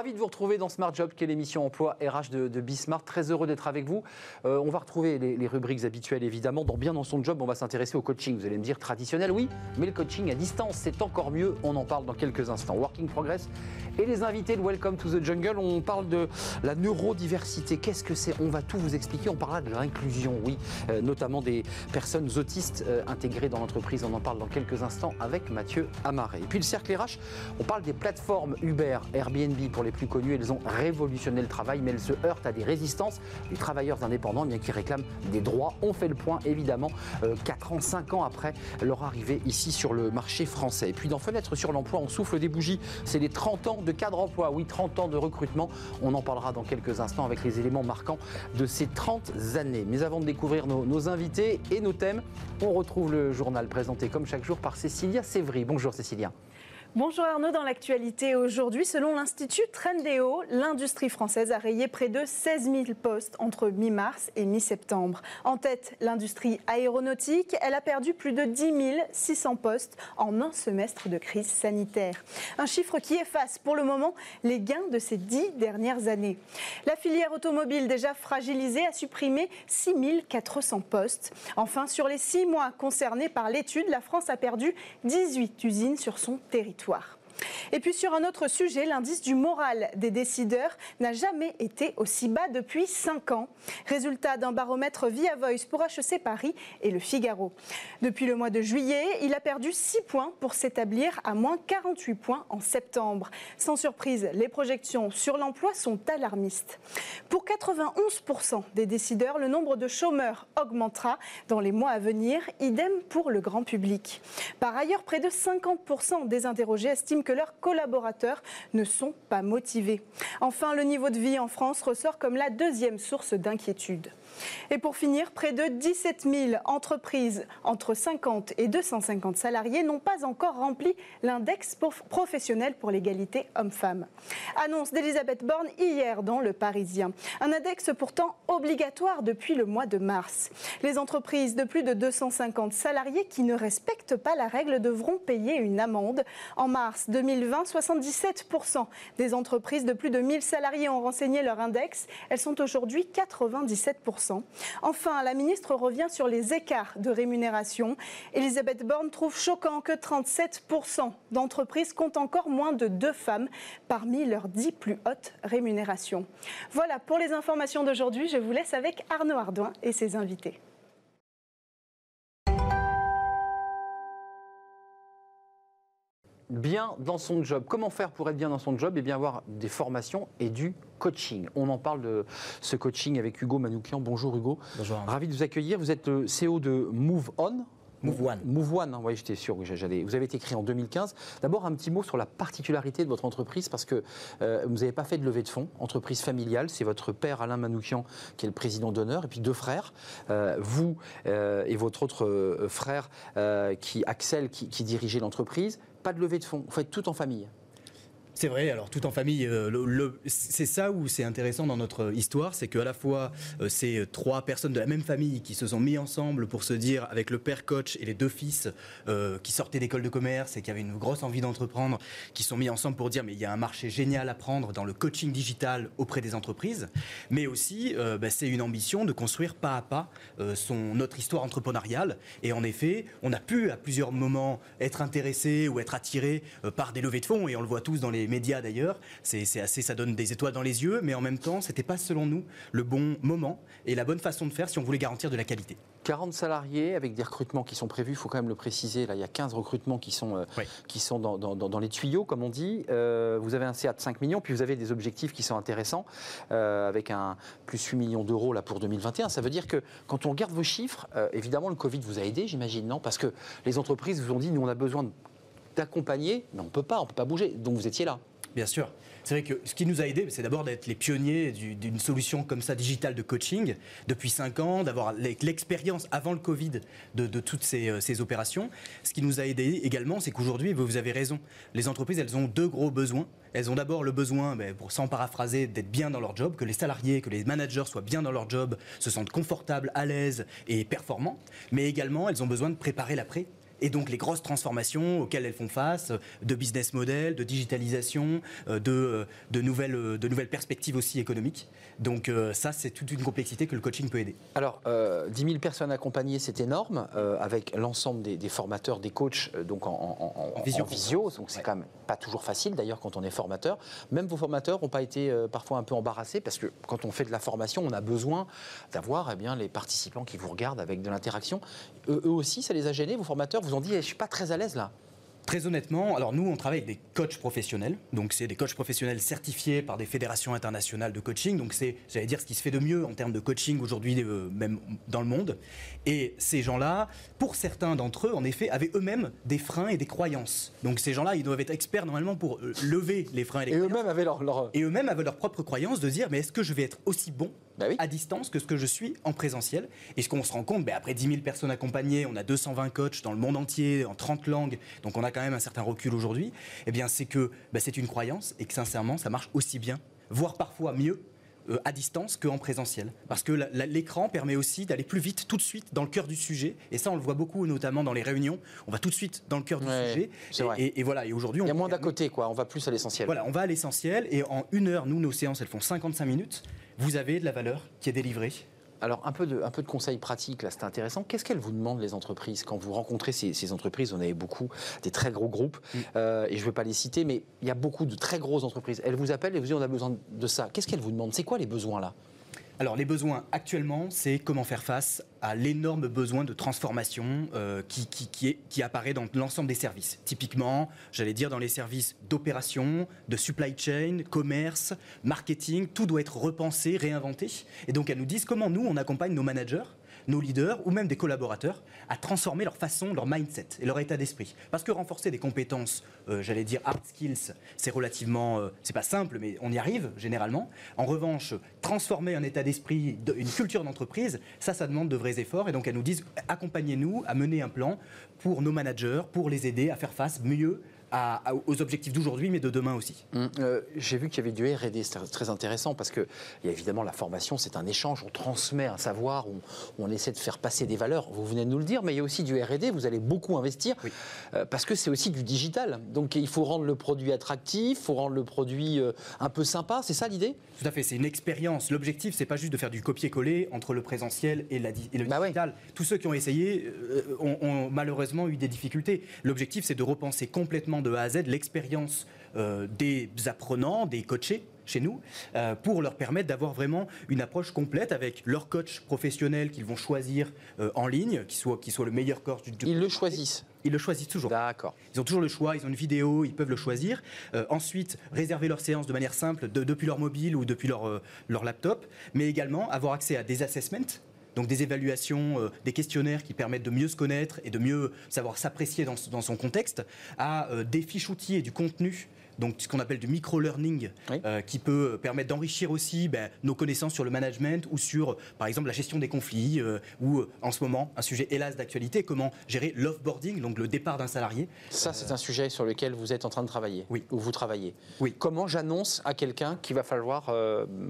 Ravi de vous retrouver dans Smart Job, qui est l'émission emploi RH de, de Bismart. Très heureux d'être avec vous. Euh, on va retrouver les, rubriques habituelles, évidemment. Dans Bien dans son job, on va s'intéresser au coaching. Vous allez me dire traditionnel, oui, mais le coaching à distance, c'est encore mieux. On en parle dans quelques instants. Working Progress et les invités de Welcome to the Jungle. On parle de la neurodiversité. Qu'est-ce que c'est? On va tout vous expliquer. On parlera de l'inclusion, oui, euh, notamment des personnes autistes euh, intégrées dans l'entreprise. On en parle dans quelques instants avec Mathieu Amaré. Et puis le cercle RH, on parle des plateformes Uber, Airbnb pour les plus connus. Elles ont révolutionné le travail, mais elles se heurtent à des résistances des travailleurs indépendants, bien qui réclament des droits. On fait le point, évidemment, 4 euh, ans, 5 ans après leur arrivée ici sur le marché français. Et puis dans Fenêtre sur l'emploi, on souffle des bougies. C'est les 30 ans de cadre emploi, oui, 30 ans de recrutement. On en parlera dans quelques instants avec les éléments marquants de ces 30 années. Mais avant de découvrir nos, nos invités et nos thèmes, on retrouve le journal présenté comme chaque jour par Cécilia Sévry. Bonjour Cécilia. Bonjour Arnaud, dans l'actualité aujourd'hui, selon l'Institut Trendéo, l'industrie française a rayé près de 16 000 postes entre mi-mars et mi-septembre. En tête, l'industrie aéronautique, elle a perdu plus de 10 600 postes en un semestre de crise sanitaire. Un chiffre qui efface pour le moment les gains de ces dix dernières années. La filière automobile, déjà fragilisée, a supprimé 6 400 postes. Enfin, sur les six mois concernés par l'étude, la France a perdu 18 usines sur son territoire victoire. Et puis sur un autre sujet, l'indice du moral des décideurs n'a jamais été aussi bas depuis 5 ans. Résultat d'un baromètre via Voice pour HEC Paris et le Figaro. Depuis le mois de juillet, il a perdu 6 points pour s'établir à moins 48 points en septembre. Sans surprise, les projections sur l'emploi sont alarmistes. Pour 91% des décideurs, le nombre de chômeurs augmentera dans les mois à venir, idem pour le grand public. Par ailleurs, près de 50% des interrogés estiment que leurs collaborateurs ne sont pas motivés. Enfin, le niveau de vie en France ressort comme la deuxième source d'inquiétude. Et pour finir, près de 17 000 entreprises entre 50 et 250 salariés n'ont pas encore rempli l'index professionnel pour l'égalité homme-femme. Annonce d'Elisabeth Borne hier dans Le Parisien. Un index pourtant obligatoire depuis le mois de mars. Les entreprises de plus de 250 salariés qui ne respectent pas la règle devront payer une amende. En mars 2020, 77% des entreprises de plus de 1000 salariés ont renseigné leur index. Elles sont aujourd'hui 97%. Enfin, la ministre revient sur les écarts de rémunération. Elisabeth Borne trouve choquant que 37% d'entreprises comptent encore moins de deux femmes parmi leurs dix plus hautes rémunérations. Voilà pour les informations d'aujourd'hui. Je vous laisse avec Arnaud Ardouin et ses invités. Bien dans son job. Comment faire pour être bien dans son job Et eh bien avoir des formations et du coaching? On en parle de ce coaching avec Hugo Manoukian. Bonjour Hugo. Bonjour. Ravi de vous accueillir. Vous êtes le CEO de Move On. Move One. Move One, hein. oui, j'étais sûr que j'allais. Vous avez été créé en 2015. D'abord, un petit mot sur la particularité de votre entreprise, parce que euh, vous n'avez pas fait de levée de fonds. Entreprise familiale, c'est votre père Alain Manoukian qui est le président d'honneur, et puis deux frères, euh, vous euh, et votre autre frère qui Axel, qui, qui dirigeait l'entreprise pas de levée de fonds. Vous faites tout en famille. C'est vrai, alors tout en famille, euh, c'est ça où c'est intéressant dans notre histoire, c'est qu'à la fois euh, c'est trois personnes de la même famille qui se sont mis ensemble pour se dire, avec le père coach et les deux fils euh, qui sortaient d'école de commerce et qui avaient une grosse envie d'entreprendre, qui sont mis ensemble pour dire mais il y a un marché génial à prendre dans le coaching digital auprès des entreprises, mais aussi bah, c'est une ambition de construire pas à pas son, notre histoire entrepreneuriale. Et en effet, on a pu à plusieurs moments être intéressé ou être attiré par des levées de fonds, et on le voit tous dans les médias d'ailleurs. C'est assez, ça donne des étoiles dans les yeux, mais en même temps, c'était pas selon nous le bon moment et la bonne façon de faire si on voulait garantir de la qualité. 40 salariés avec des recrutements qui sont prévus, il faut quand même le préciser. Là, il y a 15 recrutements qui sont, euh, qui sont dans, dans, les tuyaux, comme on dit. Euh, vous avez un CA de 5 millions, puis vous avez des objectifs qui sont intéressants, euh, avec un plus 8 millions d'euros là pour 2021. Ça veut dire que quand on regarde vos chiffres, évidemment, le Covid vous a aidé, j'imagine, non? Parce que les entreprises vous ont dit, nous, on a besoin d'accompagner, mais on ne peut pas, on ne peut pas bouger. Donc vous étiez là. Bien sûr. C'est vrai que ce qui nous a aidé, c'est d'abord d'être les pionniers d'une solution comme ça digitale de coaching depuis 5 ans, d'avoir l'expérience avant le Covid de, toutes euh, ces, opérations. Ce qui nous a aidé également, c'est qu'aujourd'hui, vous avez raison, les entreprises, elles ont deux gros besoins. Elles ont d'abord le besoin, ben, pour sans paraphraser, d'être bien dans leur job, que les salariés, que les managers soient bien dans leur job, se sentent confortables, à l'aise et performants. Mais également, elles ont besoin de préparer l'après et donc les grosses transformations auxquelles elles font face, de business model, de digitalisation, de, de, nouvelles, de nouvelles perspectives aussi économiques. Donc ça, c'est toute une complexité que le coaching peut aider. Alors, 10 000 personnes accompagnées, c'est énorme, avec l'ensemble des, formateurs, des coachs, donc en, visio. donc c'est quand même pas toujours facile d'ailleurs quand on est formateur. Même vos formateurs n'ont pas été parfois un peu embarrassés parce que quand on fait de la formation, on a besoin d'avoir eh bien, les participants qui vous regardent avec de l'interaction. Eux, aussi, ça les a gênés, vos formateurs? Vous ont dit eh, je suis pas très à l'aise là Très honnêtement, alors nous, on travaille avec des coachs professionnels. Donc, c'est des coachs professionnels certifiés par des fédérations internationales de coaching. Donc, c'est, j'allais dire, ce qui se fait de mieux en termes de coaching aujourd'hui, euh, même dans le monde. Et ces gens-là, pour certains d'entre eux, en effet, avaient eux-mêmes des freins et des croyances. Donc, ces gens-là, ils doivent être experts normalement pour euh, lever les freins et les et croyances. Eux-mêmes avaient leur, leur... Et eux-mêmes avaient leur propre croyance de dire, mais est-ce que je vais être aussi bon bah à distance que ce que je suis en présentiel. Et ce qu'on se rend compte, bah, après 10 000 personnes accompagnées, on a 220 coachs dans le monde entier, en 30 langues, donc on a quand même un certain recul aujourd'hui, eh bien c'est que bah, c'est une croyance et que sincèrement, ça marche aussi bien, voire parfois mieux euh, à distance qu'en présentiel. Parce que l'écran permet aussi d'aller plus vite, tout de suite, dans le cœur du sujet. Et ça, on le voit beaucoup, notamment dans les réunions. On va tout de suite dans le cœur du sujet. Et, voilà. Et aujourd'hui, il y a moins d'à côté, quoi. On va plus à l'essentiel. Voilà, on va à l'essentiel. Et en une heure, nous, nos séances, elles font 55 minutes. Vous avez de la valeur qui est délivrée? Alors, un peu de, un peu de conseils pratiques, là, c'est intéressant. Qu'est-ce qu'elles vous demandent, les entreprises? Quand vous rencontrez ces, entreprises, on avait beaucoup, des très gros groupes, mm. euh, et je ne vais pas les citer, mais il y a beaucoup de très grosses entreprises. Elles vous appellent et vous disent on a besoin de ça. Qu'est-ce qu'elles vous demandent? C'est quoi les besoins, là? Alors les besoins actuellement, c'est comment faire face à l'énorme besoin de transformation euh, qui, qui, qui apparaît dans l'ensemble des services. Typiquement, j'allais dire dans les services d'opération, de supply chain, commerce, marketing, tout doit être repensé, réinventé. Et donc elles nous disent comment nous, on accompagne nos managers nos leaders ou même des collaborateurs à transformer leur façon, leur mindset et leur état d'esprit. Parce que renforcer des compétences, euh, j'allais dire hard skills, c'est relativement, euh, c'est pas simple, mais on y arrive généralement. En revanche, transformer un état d'esprit, une culture d'entreprise, ça, ça demande de vrais efforts. Et donc, elles nous disent accompagnez-nous à mener un plan pour nos managers, pour les aider à faire face mieux aux objectifs d'aujourd'hui, mais de demain aussi. Hum, euh, j'ai vu qu'il y avait du R&D, c'est très intéressant parce que il y a évidemment la formation, c'est un échange, on transmet un savoir, on, on, essaie de faire passer des valeurs. Vous venez de nous le dire, mais il y a aussi du R&D. Vous allez beaucoup investir euh, parce que c'est aussi du digital. Donc il faut rendre le produit attractif, il faut rendre le produit euh, un peu sympa. C'est ça l'idée? Tout à fait. C'est une expérience. L'objectif, c'est pas juste de faire du copier-coller entre le présentiel et, la, le bah digital. Tous ceux qui ont essayé ont, ont malheureusement eu des difficultés. L'objectif, c'est de repenser complètement de A à Z l'expérience euh, des apprenants, des coachés chez nous, euh, pour leur permettre d'avoir vraiment une approche complète avec leur coach professionnel qu'ils vont choisir euh, en ligne, qui soit, qui soit le meilleur coach du Ils le choisissent ils le choisissent toujours. D'accord. Ils ont toujours le choix, ils ont une vidéo, ils peuvent le choisir. ensuite, réserver leur séance de manière simple depuis leur mobile ou depuis leur, leur laptop, mais également avoir accès à des assessments donc des évaluations, euh, des questionnaires qui permettent de mieux se connaître et de mieux savoir s'apprécier dans, son contexte, à euh, des fiches outils et du contenu donc ce qu'on appelle du micro-learning, euh, qui peut permettre d'enrichir aussi ben, nos connaissances sur le management ou sur, par exemple, la gestion des conflits, ou en ce moment, un sujet hélas d'actualité, comment gérer l'offboarding, donc le départ d'un salarié. Ça, c'est un sujet sur lequel vous êtes en train de travailler, oui. ou vous travaillez. Oui. Comment j'annonce à quelqu'un qu'il va falloir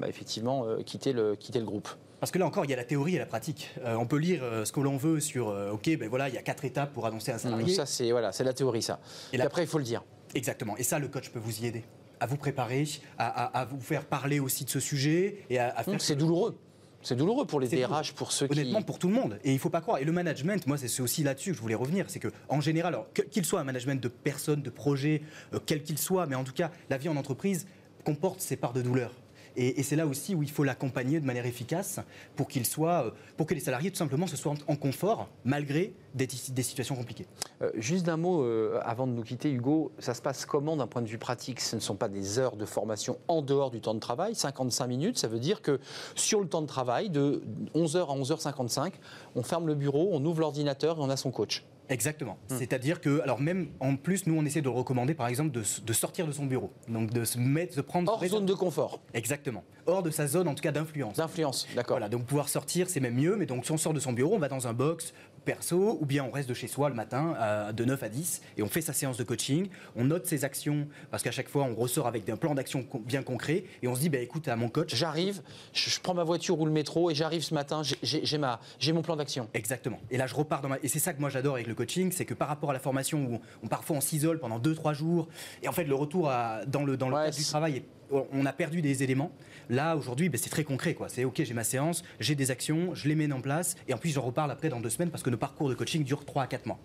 effectivement quitter, le, quitter le groupe? Parce que là encore, il y a la théorie et la pratique. Euh, on peut lire euh, ce que l'on veut sur, euh, ok, ben voilà, il y a quatre étapes pour annoncer un salarié. Ça, c'est voilà, la théorie, ça. Et, après, il faut le dire. Exactement. Et ça, le coach peut vous y aider, à vous préparer, à, vous faire parler aussi de ce sujet et à, faire. C'est douloureux. C'est douloureux pour les DRH, pour ceux qui. Honnêtement, pour tout le monde. Et il ne faut pas croire. Et le management, moi, c'est aussi là-dessus que je voulais revenir. C'est qu'en général, qu'il soit un management de personnes, de projets, quel qu'il soit, mais en tout cas, la vie en entreprise comporte ses parts de douleur. Et, c'est là aussi où il faut l'accompagner de manière efficace pour euh, que les salariés tout simplement se soient en confort malgré des, situations compliquées. Euh, juste d'un mot euh, avant de nous quitter, Hugo, ça se passe comment d'un point de vue pratique? Ce ne sont pas des heures de formation en dehors du temps de travail, 55 minutes, ça veut dire que sur le temps de travail, de 11h à 11h55, on ferme le bureau, on ouvre l'ordinateur et on a son coach. Exactement. Hmm. C'est-à-dire que, alors même en plus, nous on essaie de recommander par exemple de, sortir de son bureau, donc de se mettre, de prendre hors zone de confort. Exactement. Hors de sa zone en tout cas d'influence. D'influence, d'accord. Voilà, donc pouvoir sortir, c'est même mieux. Mais donc si on sort de son bureau, on va dans un box perso, ou bien on reste de chez soi le matin de 9 à 10 et on fait sa séance de coaching, on note ses actions parce qu'à chaque fois on ressort avec un plan d'action bien concret et on se dit bah écoute à mon coach. J'arrive, je, prends ma voiture ou le métro et j'arrive ce matin, j'ai mon plan d'action. Exactement. Et là je repars dans ma et c'est ça que moi j'adore avec le coaching, c'est que par rapport à la formation où on, parfois on s'isole pendant 2-3 jours et en fait le retour dans le dans le cadre du travail est on a perdu des éléments. Là, aujourd'hui, ben, c'est très concret. C'est OK, j'ai ma séance, j'ai des actions, je les mets en place, et en plus, j'en reparle après dans deux semaines parce que nos parcours de coaching durent 3 à 4 mois.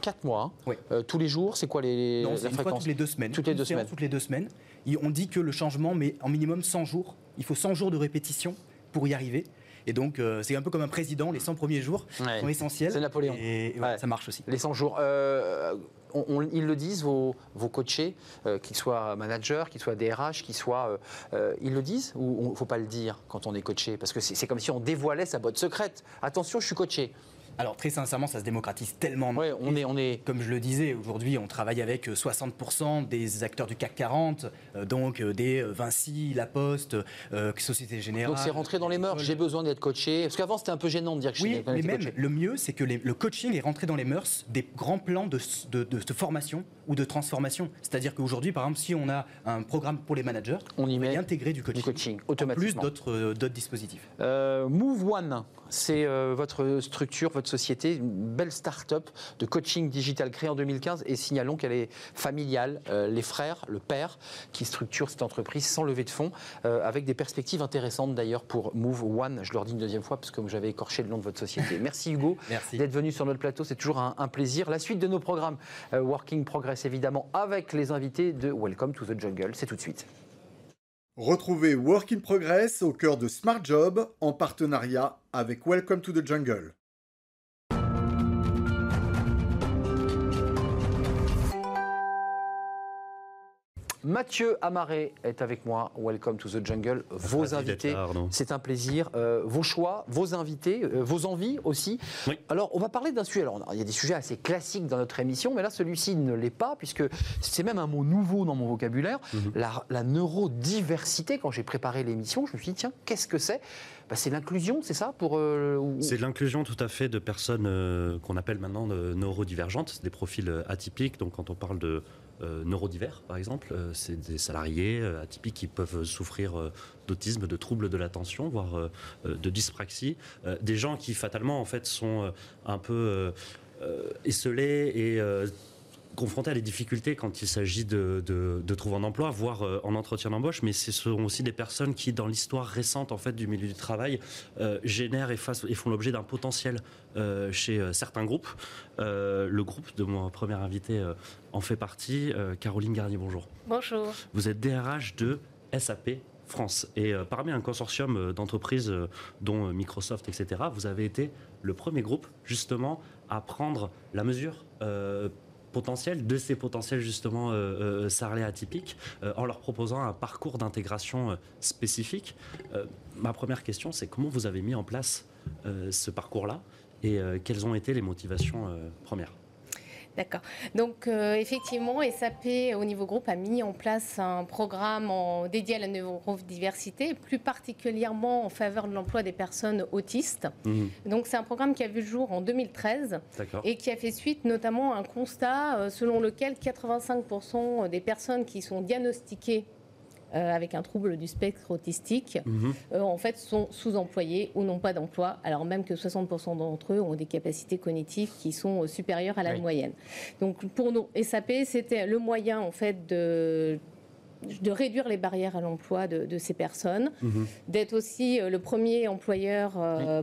4 hmm. mois hein. oui. Euh, tous les jours, c'est quoi les, non, la toutes les deux semaines. Toutes les deux semaines. Toutes les deux semaines. on dit que le changement met en minimum 100 jours. Il faut 100 jours de répétition pour y arriver. Et donc, euh, c'est un peu comme un président, les 100 premiers jours sont essentiels. C'est Napoléon. Et ça marche aussi. Les 100 jours. Euh, ils le disent, vos, vos coachés, euh, qu'ils soient managers, qu'ils soient DRH, qu'ils soient. ils le disent ou il ne faut pas le dire quand on est coaché? Parce que c'est comme si on dévoilait sa botte secrète. Attention, je suis coaché. Alors très sincèrement, ça se démocratise tellement. Ouais, on est, on est... Comme je le disais, aujourd'hui, on travaille avec 60% euh, des acteurs du CAC 40, euh, donc euh, des Vinci, La Poste, Société Générale. Donc c'est rentré dans les mœurs. J'ai besoin d'être coaché. Parce qu'avant, c'était un peu gênant de dire que je oui, mais même le mieux, c'est que le coaching est rentré dans les mœurs des grands plans de, de, formation ou de transformation. C'est-à-dire qu'aujourd'hui, par exemple, si on a un programme pour les managers, on y met intégrer du coaching, du coaching automatiquement. En plus d'autres dispositifs. Move One, c'est votre structure, votre société, une belle start-up de coaching digital créée en 2015 et signalons qu'elle est familiale, euh, les frères, le père qui structure cette entreprise sans lever de fonds euh, avec des perspectives intéressantes d'ailleurs pour Move One. Je leur dis une deuxième fois parce que j'avais écorché le nom de votre société. Merci Hugo d'être venu sur notre plateau, c'est toujours un, plaisir. La suite de nos programmes euh, Working Progress évidemment avec les invités de Welcome to the Jungle, c'est tout de suite. Retrouvez Work in Progress au cœur de Smart Job en partenariat avec Welcome to the Jungle. Mathieu Amaré est avec moi. Welcome to the jungle. Vos invités, c'est un plaisir. Euh, vos choix, vos invités, euh, vos envies aussi. Alors, on va parler d'un sujet. Alors, il y a des sujets assez classiques dans notre émission, mais là, celui-ci ne l'est pas, puisque c'est même un mot nouveau dans mon vocabulaire. Mhm. la, neurodiversité, quand j'ai préparé l'émission, je me suis dit, tiens, qu'est-ce que c'est? Bah, c'est l'inclusion, c'est ça pour euh, C'est l'inclusion tout à fait de personnes qu'on appelle maintenant neurodivergentes, des profils atypiques. Donc quand on parle de neurodivers, par exemple. Euh, c'est des salariés euh, atypiques qui peuvent souffrir d'autisme, de troubles de l'attention, voire de dyspraxie. des gens qui, fatalement, en fait, sont un peu esselés et confrontés à des difficultés quand il s'agit de, trouver un emploi, voire euh, en entretien d'embauche, mais ce sont aussi des personnes qui, dans l'histoire récente en fait du milieu du travail, euh, génèrent et, et font l'objet d'un potentiel euh, chez certains groupes. le groupe de mon premier invité en fait partie. Caroline Garnier, bonjour. Bonjour. Vous êtes DRH de SAP France. Et parmi un consortium d'entreprises, dont Microsoft, etc., vous avez été le premier groupe, justement, à prendre la mesure potentiel, de ces potentiels justement euh, euh, atypiques, euh, en leur proposant un parcours d'intégration spécifique. ma première question, c'est comment vous avez mis en place ce parcours-là et quelles ont été les motivations premières? D'accord. Donc euh, effectivement, SAP au niveau groupe a mis en place un programme en, dédié à la neurodiversité, plus particulièrement en faveur de l'emploi des personnes autistes. Mhm. Donc c'est un programme qui a vu le jour en 2013 et qui a fait suite notamment à un constat euh, selon lequel 85% des personnes qui sont diagnostiquées euh, avec un trouble du spectre autistique, mhm. euh, en fait, sont sous-employés ou n'ont pas d'emploi, alors même que 60% d'entre eux ont des capacités cognitives qui sont euh, supérieures à la moyenne. Donc, pour nous, SAP, c'était le moyen, en fait, de de réduire les barrières à l'emploi de, ces personnes, mhm. d'être aussi le premier employeur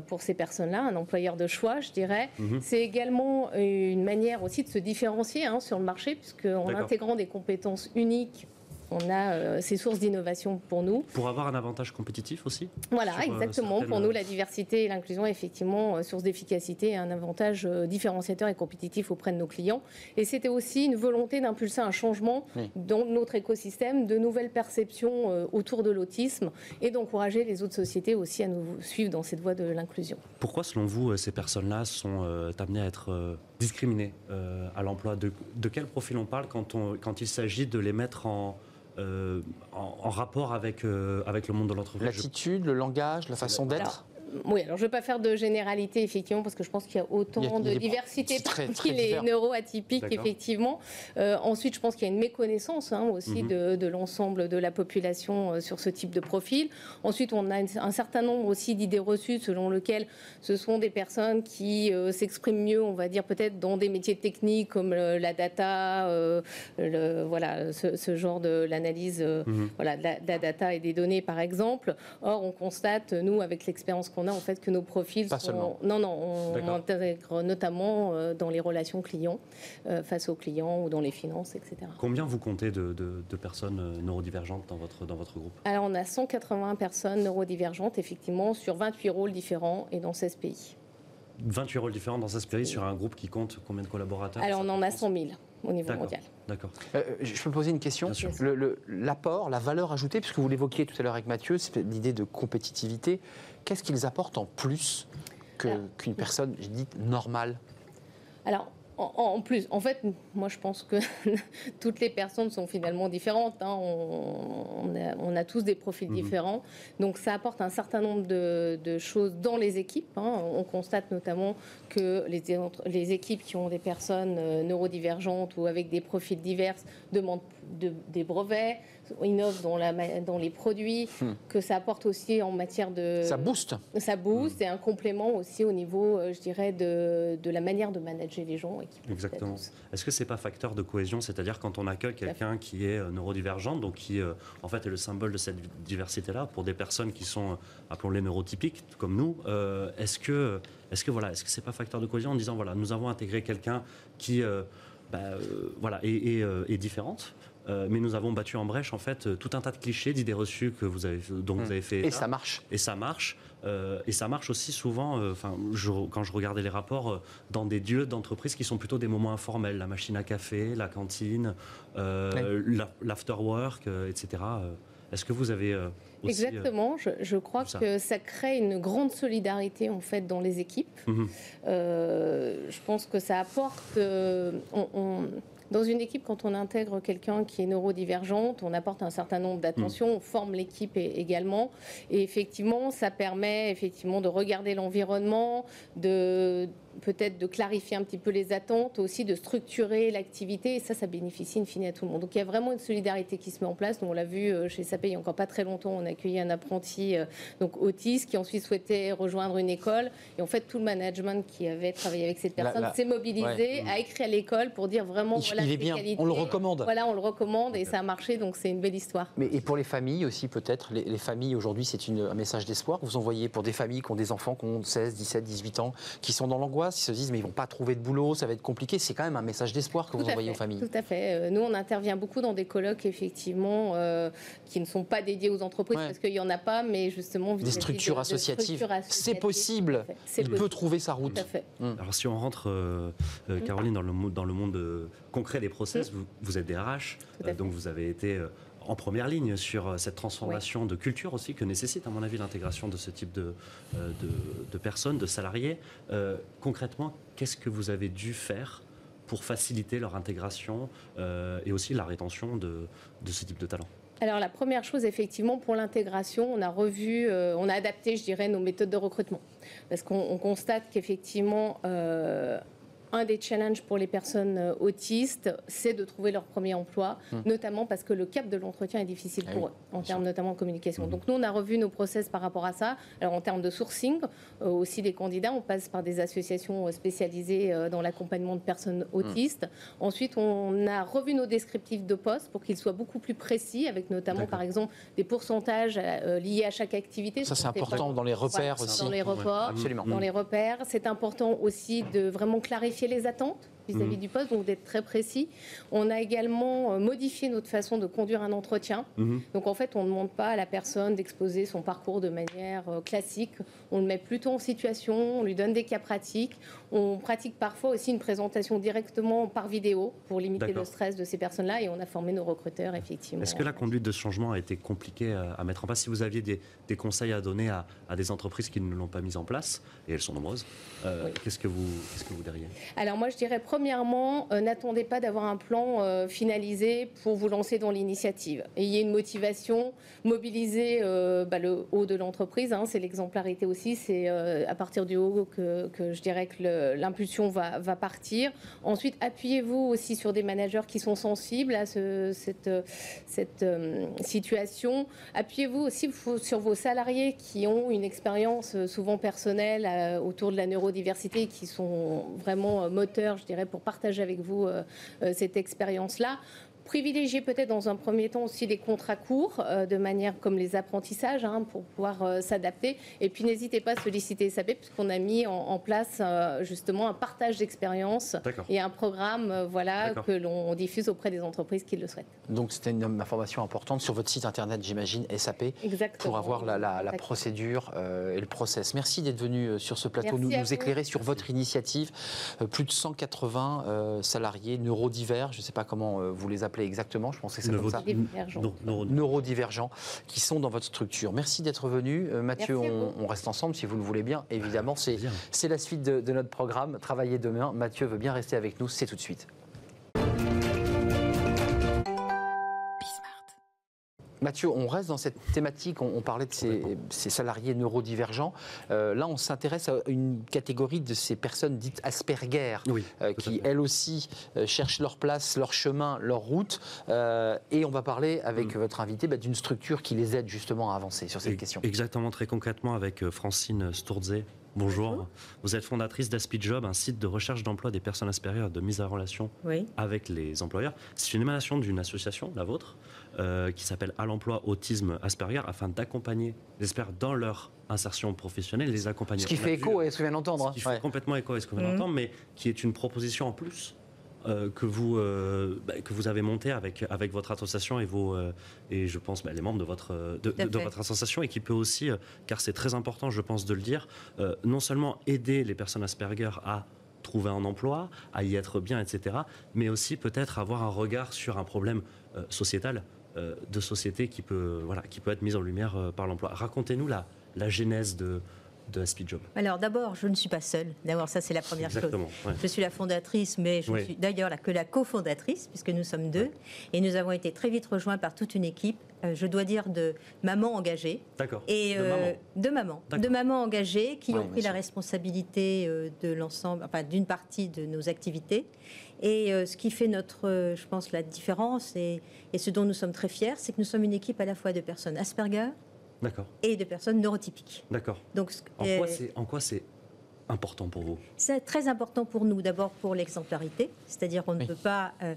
pour ces personnes-là, un employeur de choix, je dirais. Mhm. C'est également une manière aussi de se différencier hein, sur le marché, puisqu'en intégrant des compétences uniques on a euh, ces sources d'innovation pour nous. Pour avoir un avantage compétitif aussi Voilà, euh, exactement. pour nous, la diversité et l'inclusion effectivement euh, source d'efficacité et un avantage différenciateur et compétitif auprès de nos clients. Et c'était aussi une volonté d'impulser un changement dans notre écosystème, de nouvelles perceptions autour de l'autisme et d'encourager les autres sociétés aussi à nous suivre dans cette voie de l'inclusion. Pourquoi, selon vous, ces personnes-là sont amenées à être discriminées à l'emploi? De, quel profil on parle quand, quand il s'agit de les mettre en euh, en, rapport avec, euh, avec le monde de l'entreprise. L'attitude, le langage, la façon d'être oui, alors je ne vais pas faire de généralité, effectivement, parce que je pense qu'il y a autant Il y a- il de pro- diversité parmi les neuroatypiques, effectivement. Euh, ensuite, je pense qu'il y a une méconnaissance hein, aussi Mhm. de, de l'ensemble de la population euh, sur ce type de profil. Ensuite, on a une- un certain nombre aussi d'idées reçues selon lesquelles ce sont des personnes qui euh, s'expriment mieux, on va dire, peut-être dans des métiers techniques comme la data, le- voilà, ce, ce genre de l'analyse Mhm. voilà, de la, de la data et des données, par exemple. Or, on constate, nous, avec l'expérience qu'on a, en fait, que nos profils Pas sont... seulement. Non, non, on, intègre notamment euh, dans les relations clients, euh, face aux clients ou dans les finances, etc. Combien vous comptez de, de- de personnes euh, neurodivergentes dans votre, dans votre groupe? Alors, on a 180 personnes neurodivergentes, effectivement, sur 28 rôles différents et dans 16 pays. 28 rôles différents dans Asperi sur un groupe qui compte combien de collaborateurs? Alors, on en a France 100 000 au niveau mondial. D'accord. Euh, je peux me poser une question? L'apport, la valeur ajoutée, puisque vous l'évoquiez tout à l'heure avec Mathieu, c'est l'idée de compétitivité. Qu'est-ce qu'ils apportent en plus qu'une personne, je dis, normale? Alors, en, plus, en fait, moi je pense que toutes les personnes sont finalement différentes. hein. On, on a, on a tous des profils Mhm. différents. Donc ça apporte un certain nombre de, de choses dans les équipes. hein. On constate notamment que les, équipes qui ont des personnes euh, neurodivergentes ou avec des profils divers demandent de- des brevets, innovent dans, la ma- dans les produits, Hmm. que ça apporte aussi en matière de... Ça booste. Ça booste et un complément aussi au niveau, euh, je dirais, de, de la manière de manager les gens. et Exactement. Est-ce que c'est pas facteur de cohésion? C'est-à-dire quand on accueille quelqu'un qui est euh, neurodivergent, donc qui euh, en fait est le symbole de cette diversité-là, pour des personnes qui sont, appelons-les neurotypiques, comme nous, euh, est-ce que, est-ce que voilà, est-ce que c'est pas facteur de cohésion en disant voilà, nous avons intégré quelqu'un qui, euh, bah, euh, voilà, est, est, est différente. Euh, mais nous avons battu en brèche en fait tout un tas de clichés, d'idées reçues que vous avez, dont vous avez fait Et ça marche. Et ça marche. euh, et ça marche aussi souvent, euh, enfin, je- quand je regardais les rapports, euh, dans des lieux d'entreprise qui sont plutôt des moments informels, la machine à café, la cantine, euh, la- l'afterwork, euh, etc. Euh, Est-ce que vous avez euh, aussi... euh, Exactement, je, je crois ça. que ça crée une grande solidarité en fait dans les équipes. Mhm. Euh, je pense que ça apporte. euh, on- on- dans une équipe, quand on intègre quelqu'un qui est neurodivergente, on apporte un certain nombre d'attentions, on forme l'équipe également, et effectivement, ça permet effectivement de regarder l'environnement, de peut-être de clarifier un petit peu les attentes, aussi de structurer l'activité, et ça, ça bénéficie in fine à tout le monde. Donc il y a vraiment une solidarité qui se met en place. Nous, on l'a vu euh, chez SAP il n'y a encore pas très longtemps, on a accueilli un apprenti euh, donc autiste qui ensuite souhaitait rejoindre une école, et en fait tout le management qui avait travaillé avec cette personne s'est mobilisé, a écrit à l'école pour dire vraiment Il, voilà il est bien, qualités. on le recommande. Voilà, on le recommande et ça a marché, donc c'est une belle histoire. Mais et pour les familles aussi, peut-être, les, les familles aujourd'hui, c'est un message d'espoir que vous envoyez pour des familles qui ont des enfants qui ont 16, 17, 18 ans, qui sont dans l'angoisse, ils se disent mais ils vont pas trouver de boulot, ça va être compliqué. C'est quand même un message d'espoir que Tout vous envoyez fait, aux familles. Tout à fait. Euh, Nous, on intervient beaucoup dans des colloques, effectivement, euh, qui ne sont pas dédiés aux entreprises, Ouais. parce qu'il n'y en a pas, mais justement... Des vis-à-vis structures de- associatives. C'est possible. Tout Il possible. peut trouver sa Tout route. à fait. Alors si on rentre, euh, euh, Caroline, dans le, mo- dans le monde euh, concret des process, vous, vous êtes des RH, Tout donc vous avez été euh, en première ligne sur euh, cette transformation de culture aussi que nécessite, à mon avis, l'intégration de ce type de, euh, de, de personnes, de salariés. Euh, concrètement, qu'est-ce que vous avez dû faire pour faciliter leur intégration euh, et aussi la rétention de, de ce type de talent? Alors la première chose, effectivement, pour l'intégration, on a revu, euh, on a adapté, je dirais, nos méthodes de recrutement. Parce qu'on on constate qu'effectivement, euh, un des challenges pour les personnes euh, autistes, c'est de trouver leur premier emploi, notamment parce que le cap de l'entretien est difficile Ah pour oui, eux, en termes sûr. notamment de communication. Donc nous, on a revu nos process par rapport à ça. Alors en termes de sourcing, euh, aussi des candidats, on passe par des associations euh, spécialisées euh, dans l'accompagnement de personnes autistes. Ensuite, on a revu nos descriptifs de poste pour qu'ils soient beaucoup plus précis, avec notamment, par exemple, des pourcentages euh, liés à chaque activité. Ça, Ce c'est important pas- dans les repères aussi. Dans les Ouais, absolument. dans les repères. C'est important aussi de vraiment clarifier les attentes vis-à-vis Mhm. du poste, donc d'être très précis. On a également euh, modifié notre façon de conduire un entretien. Mhm. Donc en fait, on ne demande pas à la personne d'exposer son parcours de manière euh, classique. On le met plutôt en situation, on lui donne des cas pratiques. On pratique parfois aussi une présentation directement par vidéo pour limiter le stress de ces personnes-là et on a formé nos recruteurs effectivement. Est-ce que la conduite de ce changement a été compliquée à, à mettre en place? Si vous aviez des, des conseils à donner à, à des entreprises qui ne l'ont pas mise en place, et elles sont nombreuses, euh, Oui. qu'est-ce que vous, qu'est-ce que vous diriez? Alors moi, je dirais premièrement, euh, n'attendez pas d'avoir un plan euh, finalisé pour vous lancer dans l'initiative. Ayez une motivation, mobilisez euh, bah, le haut de l'entreprise. hein, c'est l'exemplarité aussi. C'est à partir du haut que, que je dirais que l'impulsion va, partir. Ensuite, appuyez-vous aussi sur des managers qui sont sensibles à ce, cette, cette situation. Appuyez-vous aussi sur vos salariés qui ont une expérience souvent personnelle autour de la neurodiversité, qui sont vraiment moteurs, je dirais pour partager avec vous euh, euh, cette expérience-là privilégier peut-être dans un premier temps aussi des contrats courts, euh, de manière comme les apprentissages, hein, pour pouvoir euh, s'adapter. Et puis n'hésitez pas à solliciter SAP, puisqu'on a mis en, place euh, justement un partage d'expérience et un programme voilà, que l'on diffuse auprès des entreprises qui le souhaitent. Donc c'était une information importante sur votre site internet, j'imagine, SAP, Exactement. pour avoir la, la, procédure et le process. Merci d'être venu sur ce plateau, nous, nous éclairer sur votre initiative. plus de 180 salariés neurodivers, je ne sais pas comment vous les appelez exactement, je pensais que c'est comme ça. Neurodivergents. qui sont dans votre structure. Merci d'être venu. Euh, Mathieu, on, reste ensemble si vous le voulez bien. Évidemment, c'est la suite de, de notre programme. Travailler demain. Mathieu veut bien rester avec nous. C'est tout de suite. Mathieu, on reste dans cette thématique, on, parlait de ces, salariés neurodivergents. Euh, là, on s'intéresse à une catégorie de ces personnes dites Asperger, euh, qui elles aussi euh, cherchent leur place, leur chemin, leur route. et on va parler avec mm. votre invité bah, d'une structure qui les aide justement à avancer sur cette question. Exactement, très concrètement avec Francine Stourdze, Bonjour. Vous êtes fondatrice d'AspiJob, un site de recherche d'emploi des personnes Asperger de mise en relation avec les employeurs. C'est une émanation d'une association, la vôtre, euh, qui s'appelle À l'emploi Autisme Asperger, afin d'accompagner les Asperger dans leur insertion professionnelle, les accompagner. Ce qui fait écho à ce qu'on vient d'entendre. Ce qui fait complètement écho à ce qu'on vient d'entendre, mais qui est une proposition en plus euh, que, vous, euh, bah, que vous avez monté avec, avec votre association et, vos, euh, et je pense bah, les membres de votre, de, votre association et qui peut aussi, car c'est très important je pense de le dire, non seulement aider les personnes Asperger à trouver un emploi, à y être bien, etc., mais aussi peut-être avoir un regard sur un problème sociétal de société qui peut, être mis en lumière par l'emploi. Racontez-nous la genèse de, de Job Alors d'abord, je ne suis pas seule. D'abord, ça c'est la première chose. Je suis la fondatrice, mais je suis d'ailleurs que la cofondatrice, puisque nous sommes deux. Et nous avons été très vite rejoints par toute une équipe, euh, je dois dire de mamans engagées. D'accord. Et de, euh, mamans. de mamans. engagées qui ont pris la responsabilité euh, de l'ensemble, enfin d'une partie de nos activités. Et ce qui fait notre, je pense, la différence et, et ce dont nous sommes très fiers, c'est que nous sommes une équipe à la fois de personnes Asperger, et de personnes neurotypiques. D'accord. Donc, en quoi c'est important pour vous? C'est très important pour nous, d'abord pour l'exemplarité, c'est-à-dire qu'on ne peut pas euh,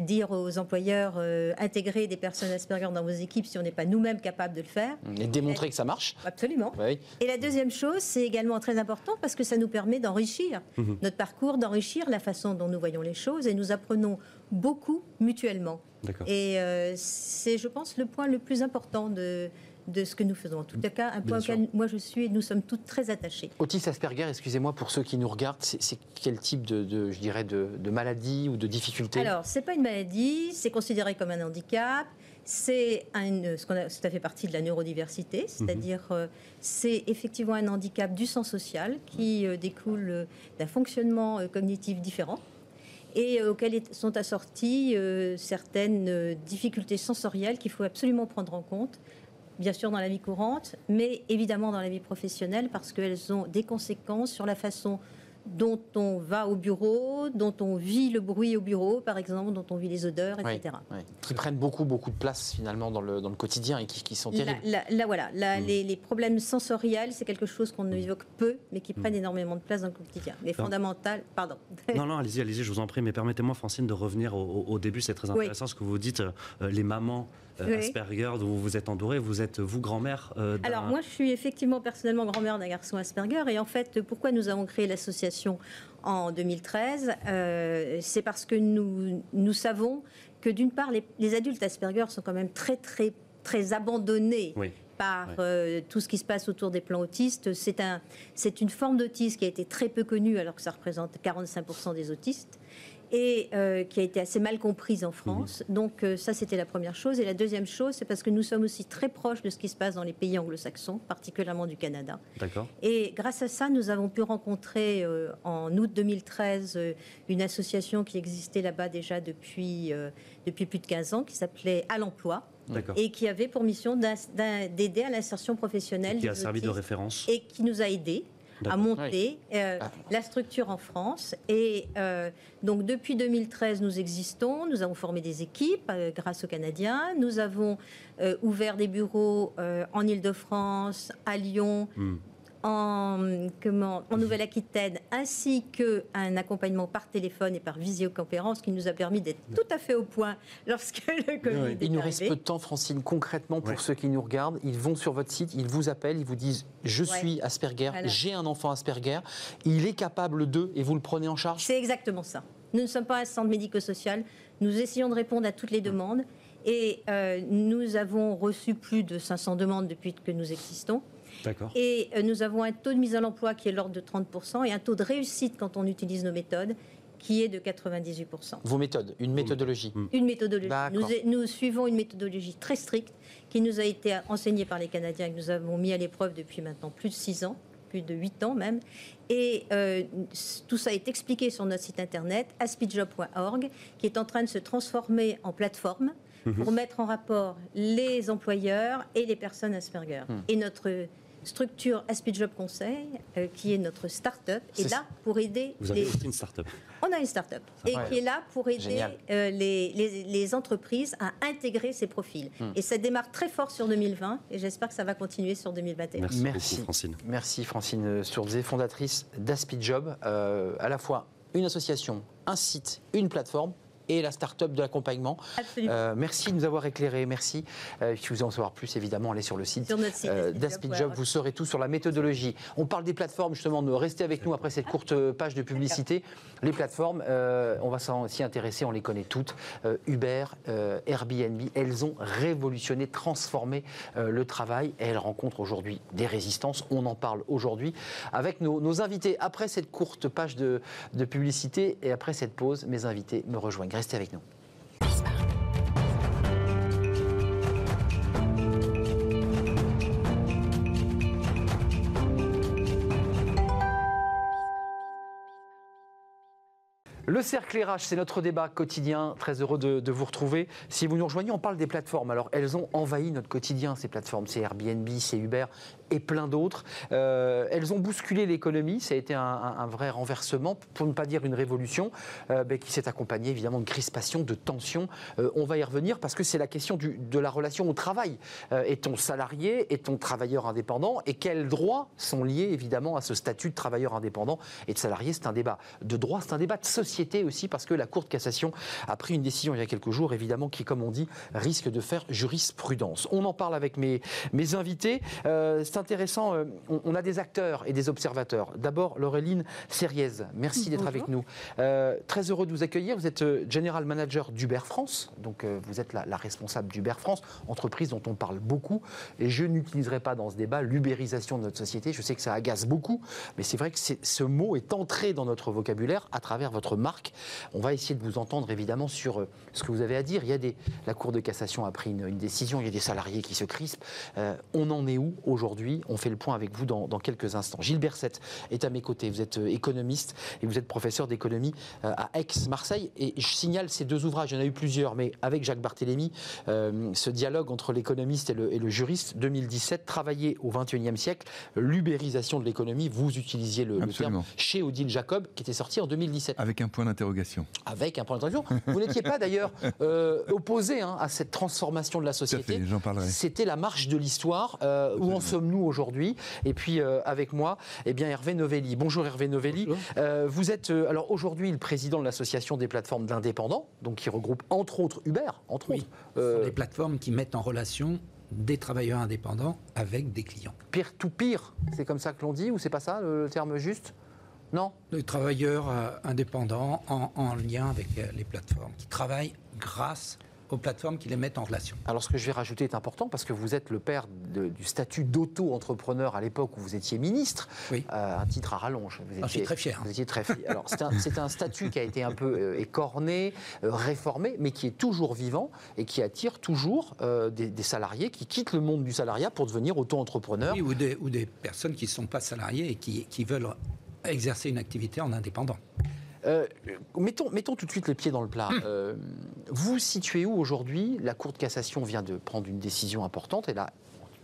dire aux employeurs euh, intégrer des personnes Asperger dans vos équipes si on n'est pas nous-mêmes capables de le faire. Et démontrer que ça marche. Absolument. Et la deuxième chose, c'est également très important parce que ça nous permet d'enrichir mhm. notre parcours, d'enrichir la façon dont nous voyons les choses et nous apprenons beaucoup mutuellement. Et euh, c'est, je pense, le point le plus important de, de ce que nous faisons. En tout cas, un point auquel moi je suis et nous sommes toutes très attachés. Otis Asperger, excusez-moi pour ceux qui nous regardent, c'est quel type de, je dirais, de, maladie ou de difficulté? Alors, c'est pas une maladie, c'est considéré comme un handicap. C'est ce qu'on ça fait partie de la neurodiversité, mhm. c'est-à-dire euh, c'est effectivement un handicap du sens social qui euh, découle euh, d'un fonctionnement cognitif différent et auquel sont assorties certaines difficultés sensorielles qu'il faut absolument prendre en compte bien sûr dans la vie courante, mais évidemment dans la vie professionnelle parce qu'elles ont des conséquences sur la façon dont on va au bureau, dont on vit le bruit au bureau, par exemple, dont on vit les odeurs, etc. Qui prennent beaucoup, beaucoup de place finalement dans le, dans le quotidien et qui, sont terribles. Là, voilà, mm. les, problèmes sensoriels, c'est quelque chose qu'on évoque peu, mais qui mm. prennent énormément de place dans le quotidien. Mais fondamental, pardon. Non, non, allez-y, allez-y, je vous en prie, mais permettez-moi, Francine, de revenir au, début, c'est très intéressant ce que vous dites, euh, les mamans euh, Asperger, dont vous êtes entourée. Vous êtes, vous, grand-mère euh, Alors, moi, je suis effectivement personnellement grand-mère d'un garçon Asperger. Et en fait, pourquoi nous avons créé l'association en 2013 euh, C'est parce que nous, nous savons que, d'une part, les, adultes Asperger sont quand même très, très, très abandonnés. par euh, tout ce qui se passe autour des plans autistes. C'est un, c'est une forme d'autisme qui a été très peu connue alors que ça représente 45% des autistes et euh, qui a été assez mal comprise en France. Donc euh, ça, c'était la première chose. Et la deuxième chose, c'est parce que nous sommes aussi très proches de ce qui se passe dans les pays anglo-saxons, particulièrement du Canada. D'accord. Et grâce à ça, nous avons pu rencontrer euh, en août 2013 euh, une association qui existait là-bas déjà depuis, depuis plus de 15 ans, qui s'appelait À l'emploi, D'accord. et qui avait pour mission d'aider à l'insertion professionnelle Qui a servi de référence. et qui nous a aidés à monter euh, Ah. la structure en France. Et euh, donc depuis 2013, nous existons, nous avons formé des équipes euh, grâce aux Canadiens, nous avons ouvert des bureaux en Île-de-France, à Lyon, Hmm. En, comment, en Nouvelle-Aquitaine, ainsi qu'un accompagnement par téléphone et par visioconférence qui nous a permis d'être tout à fait au point lorsque le Covid est Il nous reste arrivé. peu de temps, Francine. Concrètement, pour Ouais. ceux qui nous regardent, ils vont sur votre site, ils vous appellent, ils vous disent Je Ouais. suis Asperger, Voilà. j'ai un enfant Asperger, il est capable de, et vous le prenez en charge? C'est exactement ça. Nous ne sommes pas un centre médico-social. Nous essayons de répondre à toutes les demandes. Et euh, nous avons reçu plus de 500 demandes depuis que nous existons. D'accord. Et euh, nous avons un taux de mise à l'emploi qui est l'ordre de 30% et un taux de réussite quand on utilise nos méthodes qui est de 98%. Vos méthodes, une méthodologie. Une méthodologie. Nous, nous suivons une méthodologie très stricte qui nous a été enseignée par les Canadiens et que nous avons mis à l'épreuve depuis maintenant plus de 6 ans, plus de 8 ans même. Et euh, tout ça est expliqué sur notre site internet, aspidjob.org, qui est en train de se transformer en plateforme pour mettre en rapport les employeurs et les personnes Asperger. Et notre structure Aspidjob Conseil, euh, qui est notre start-up, est là pour aider Vous avez les, aussi une start-up. on a une start-up et qui est là pour aider euh, les, les- les entreprises à intégrer ces profils. Hmm. Et ça démarre très fort sur 2020 et j'espère que ça va continuer sur 2021. Merci, Merci. beaucoup, Francine. Merci Francine Surdze, fondatrice d'Aspidjob, euh, à la fois une association, un site, une plateforme et la start-up de l'accompagnement. Euh, merci de nous avoir éclairés, merci. Euh, si vous voulez en savoir plus, évidemment, allez sur le site Sur notre site, euh, d'Aspidjob. Vous saurez tout sur la méthodologie. On parle des plateformes, justement, de rester avec nous après cette courte euh, page de publicité. Les plateformes, on va s'en- s'y intéresser, on les connaît toutes. Uber, Airbnb, elles ont révolutionné, transformé le travail et elles rencontrent aujourd'hui des résistances. On en parle aujourd'hui avec nos, nos invités. Après cette courte page de, de publicité et après cette pause, mes invités me rejoignent. Restez avec nous. Le cercle RH, c'est notre débat quotidien. Très heureux de, de vous retrouver. Si vous nous rejoignez, on parle des plateformes. Alors, elles ont envahi notre quotidien, ces plateformes. C'est Airbnb, c'est Uber et plein d'autres. Euh, elles ont bousculé l'économie. Ça a été un, vrai renversement, pour ne pas dire une révolution, euh, qui s'est accompagnée évidemment de crispation, de tension. Euh, on va y revenir parce que c'est la question de la relation au travail. Est-on salarié? Est-on travailleur indépendant? Et quels droits sont liés évidemment à ce statut de travailleur indépendant et de salarié? C'est un débat de droit, c'est un débat de société aussi parce que la Cour de cassation a pris une décision il y a quelques jours, évidemment, qui, comme on dit, risque de faire jurisprudence. On en parle avec mes, invités. C'est intéressant, euh, on, on a des acteurs et des observateurs. D'abord, Laureline Seriez, merci d'être avec nous. Euh, très heureux de vous accueillir. Vous êtes euh, General Manager d'Uber France, donc euh, vous êtes la, la responsable d'Uber France, entreprise dont on parle beaucoup. Et je n'utiliserai pas dans ce débat l'ubérisation de notre société. Je sais que ça agace beaucoup, mais c'est vrai que ce mot est entré dans notre vocabulaire à travers votre marque. On va essayer de vous entendre évidemment sur ce que vous avez à dire. Il y a des, la Cour de cassation a pris une, une décision, il y a des salariés qui se crispent. On en est où aujourd'hui On fait le point avec vous dans, dans quelques instants. Gilles Berset est à mes côtés. Vous êtes euh, économiste et vous êtes professeur d'économie euh, à Aix-Marseille. Et je signale ces deux ouvrages, il y en a eu plusieurs, mais avec Jacques Barthélémy, euh, ce dialogue entre l'économiste et le, et le juriste, 2017, travailler au XXIe siècle, l'ubérisation de l'économie. Vous utilisiez le, terme chez Odile Jacob, qui était sorti en 2017 Avec un point d'interrogation. avec un point d'interrogation. Vous n'étiez pas d'ailleurs euh, opposé hein, à cette transformation de la société. j'en parlerai. C'était la marche de l'histoire. Euh, où en sommes-nous aujourd'hui Et puis euh, avec moi, eh bien Hervé Novelli. Bonjour Hervé Novelli. Euh, vous êtes euh, alors aujourd'hui le président de l'association des plateformes d'indépendants, donc qui regroupe entre autres Uber, entre Oui, autres. ce sont des plateformes qui mettent en relation des travailleurs indépendants avec des clients. Peer to peer, c'est comme ça que l'on dit ou c'est pas ça le, terme juste? Non? Des travailleurs indépendants en, en lien avec les plateformes qui travaillent grâce aux plateformes qui les mettent en relation. Alors ce que je vais rajouter est important parce que vous êtes le père de- du statut d'auto-entrepreneur à l'époque où vous étiez ministre, Oui. Euh, un titre à rallonge. Vous Ah, je suis très fier. Vous étiez très fier. Alors c'est un, statut qui a été un peu euh, écorné, euh, réformé, mais qui est toujours vivant et qui attire toujours des, des salariés qui quittent le monde du salariat pour devenir auto-entrepreneurs. Oui, ou, des, ou des personnes qui ne sont pas salariées et qui, qui veulent exercer une activité en indépendant. Euh, mettons, mettons tout de suite les pieds dans le plat. Hum. Euh, vous situez où aujourd'hui La Cour de cassation vient de prendre une décision importante. Elle a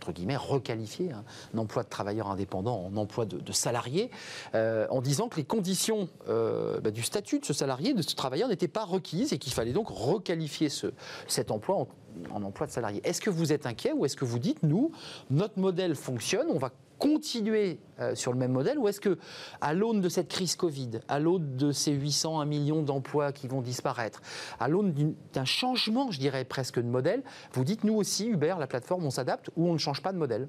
entre guillemets, requalifié un, un emploi de travailleur indépendant en emploi de, de salarié, euh, en disant que les conditions euh, bah, du statut de ce salarié, de ce travailleur, n'étaient pas requises et qu'il fallait donc requalifier ce, cet emploi en, en emploi de salarié. Est-ce que vous êtes inquiet ou est-ce que vous dites, nous, notre modèle fonctionne, on va continuer euh, sur le même modèle ou est-ce que, à l'aune de cette crise Covid, à l'aune de ces 800, 1 million d'emplois qui vont disparaître, à l'aune d'un changement, je dirais presque de modèle, vous dites nous aussi, Uber, la plateforme, on s'adapte ou on ne change pas de modèle?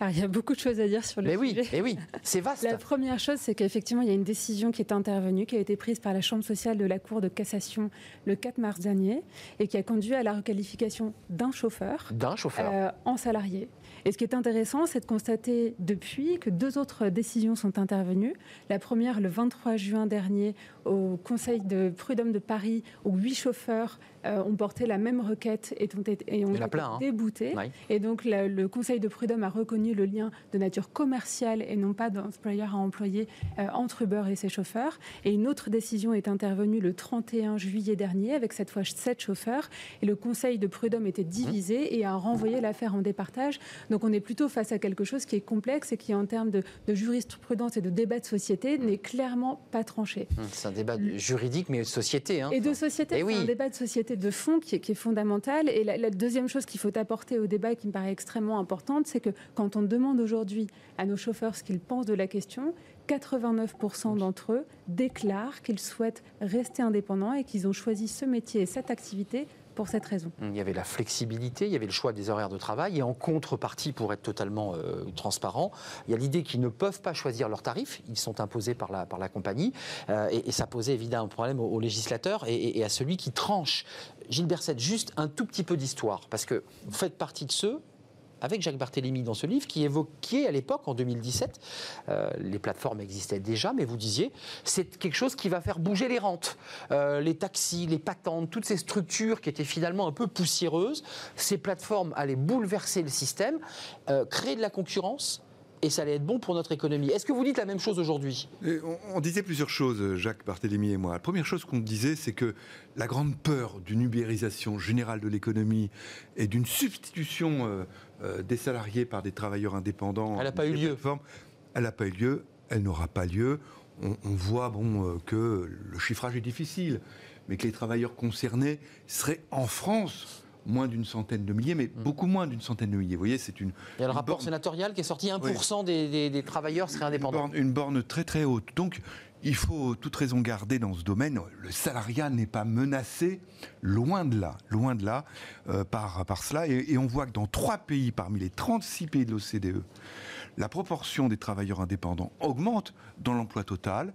Alors, il y a beaucoup de choses à dire sur le Mais oui, sujet. et oui, c'est vaste. La première chose, c'est qu'effectivement, il y a une décision qui est intervenue, qui a été prise par la Chambre sociale de la Cour de cassation le 4 mars dernier, et qui a conduit à la requalification d'un chauffeur D'un chauffeur. euh, en salarié. Et ce qui est intéressant, c'est de constater depuis que deux autres décisions sont intervenues. La première, le 23 juin dernier, au Conseil de prud'homme de Paris, où huit chauffeurs euh, ont porté la même requête et ont été, et ont plein, hein. déboutés. Et donc, la- le Conseil de prud'homme a reconnu le lien de nature commerciale et non pas d'employeur à employé euh, entre Uber et ses chauffeurs. Et une autre décision est intervenue le 31 juillet dernier avec cette fois sept chauffeurs. Et le Conseil de prud'homme était divisé et a renvoyé l'affaire en départage. Donc, on est plutôt face à quelque chose qui est complexe et qui, en termes de, de jurisprudence et de débat de société, n'est clairement pas tranché. Hum, C'est un débat juridique, mais de société. hein. Et de société, Eh c'est oui. un débat de société de fond qui est, qui est fondamental. Et la, la deuxième chose qu'il faut apporter au débat et qui me paraît extrêmement importante, c'est que quand on demande aujourd'hui à nos chauffeurs ce qu'ils pensent de la question, 89% d'entre eux déclarent qu'ils souhaitent rester indépendants et qu'ils ont choisi ce métier et cette activité pour cette raison. Il y avait la flexibilité, il y avait le choix des horaires de travail, et en contrepartie, pour être totalement euh, transparent, il y a l'idée qu'ils ne peuvent pas choisir leurs tarifs, ils sont imposés par la, par la compagnie, euh, et, ça posait évidemment un problème aux, aux législateurs et, à celui qui tranche. Gilles Berset, juste un tout petit peu d'histoire, parce que vous faites partie de ceux avec Jacques Barthélémy dans ce livre, qui évoquait à l'époque, en 2017, euh, les plateformes existaient déjà, mais vous disiez, c'est quelque chose qui va faire bouger les rentes. Euh, les taxis, les patentes, toutes ces structures qui étaient finalement un peu poussiéreuses, ces plateformes allaient bouleverser le système, euh, créer de la concurrence, et ça allait être bon pour notre économie. Est-ce que vous dites la même chose aujourd'hui? On, disait plusieurs choses, Jacques Barthélemy et moi. La première chose qu'on disait, c'est que la grande peur d'une ubérisation générale de l'économie et d'une substitution euh, des salariés par des travailleurs indépendants. Elle n'a pas eu lieu. Elle n'a pas eu lieu. Elle n'aura pas lieu. On, on voit bon euh, que le chiffrage est difficile, mais que les travailleurs concernés seraient en France moins d'une centaine de milliers, mais beaucoup moins d'une centaine de milliers. Vous voyez, c'est une. Mm. Il y a le une rapport borne- sénatorial qui est sorti, 1% des, des- des travailleurs seraient une indépendants. borne, une borne très très haute. Donc, il faut toute raison garder dans ce domaine. Le salariat n'est pas menacé, loin de là, loin de là, euh, par, cela. Et, et on voit que dans trois pays, parmi les 36 pays de l'OCDE, la proportion des travailleurs indépendants augmente dans l'emploi total,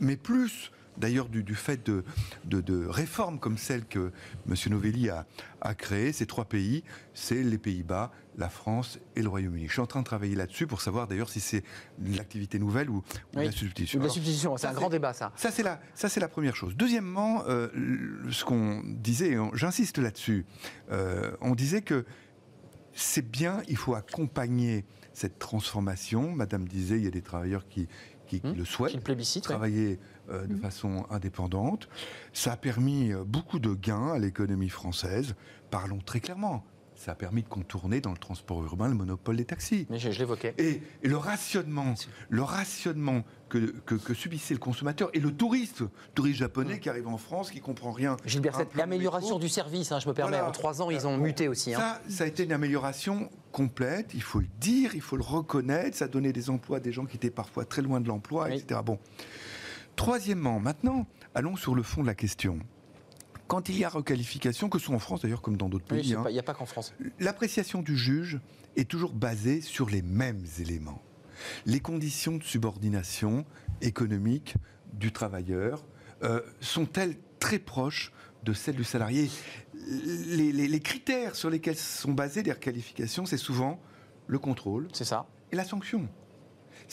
mais plus d'ailleurs du, du fait de, de- de réformes comme celle que M. Novelli a, a créées, ces trois pays, c'est les Pays-Bas, la France et le Royaume-Uni. Je suis en train de travailler là-dessus pour savoir d'ailleurs si c'est l'activité nouvelle ou, ou Oui, la substitution. Ou la substitution, c'est un grand débat ça. ça, c'est la, ça, la première chose. Deuxièmement, euh, ce qu'on disait, j'insiste là-dessus, euh, on disait que c'est bien, il faut accompagner cette transformation. Madame disait, il y a des travailleurs qui, qui Hum, le souhaitent Qui le plébiscite, ouais. travailler euh, de façon indépendante. Ça a permis euh, beaucoup de gains à l'économie française. Parlons très clairement. Ça a permis de contourner dans le transport urbain le monopole des taxis. Mais je, je l'évoquais. Et, et le rationnement, le rationnement que, que- que subissait le consommateur et le touriste, touriste japonais qui arrive en France, qui comprend rien. L'amélioration métro. du service, hein, je me permets, Voilà. en trois ans, ils ont Bon, muté aussi. hein. Ça, ça a été une amélioration complète, il faut le dire, il faut le reconnaître, ça a donné des emplois à des gens qui étaient parfois très loin de l'emploi, Oui. etc. Bon. Troisièmement, maintenant, allons sur le fond de la question. Quand il y a requalification, que ce soit en France d'ailleurs comme dans d'autres Oui, pays, hein, Il n'y a pas qu'en France. l'appréciation du juge est toujours basée sur les mêmes éléments. Les conditions de subordination économique du travailleur euh, sont-elles très proches de celles du salarié? Les, les- les critères sur lesquels sont basées les requalifications, c'est souvent le contrôle C'est ça. et la sanction.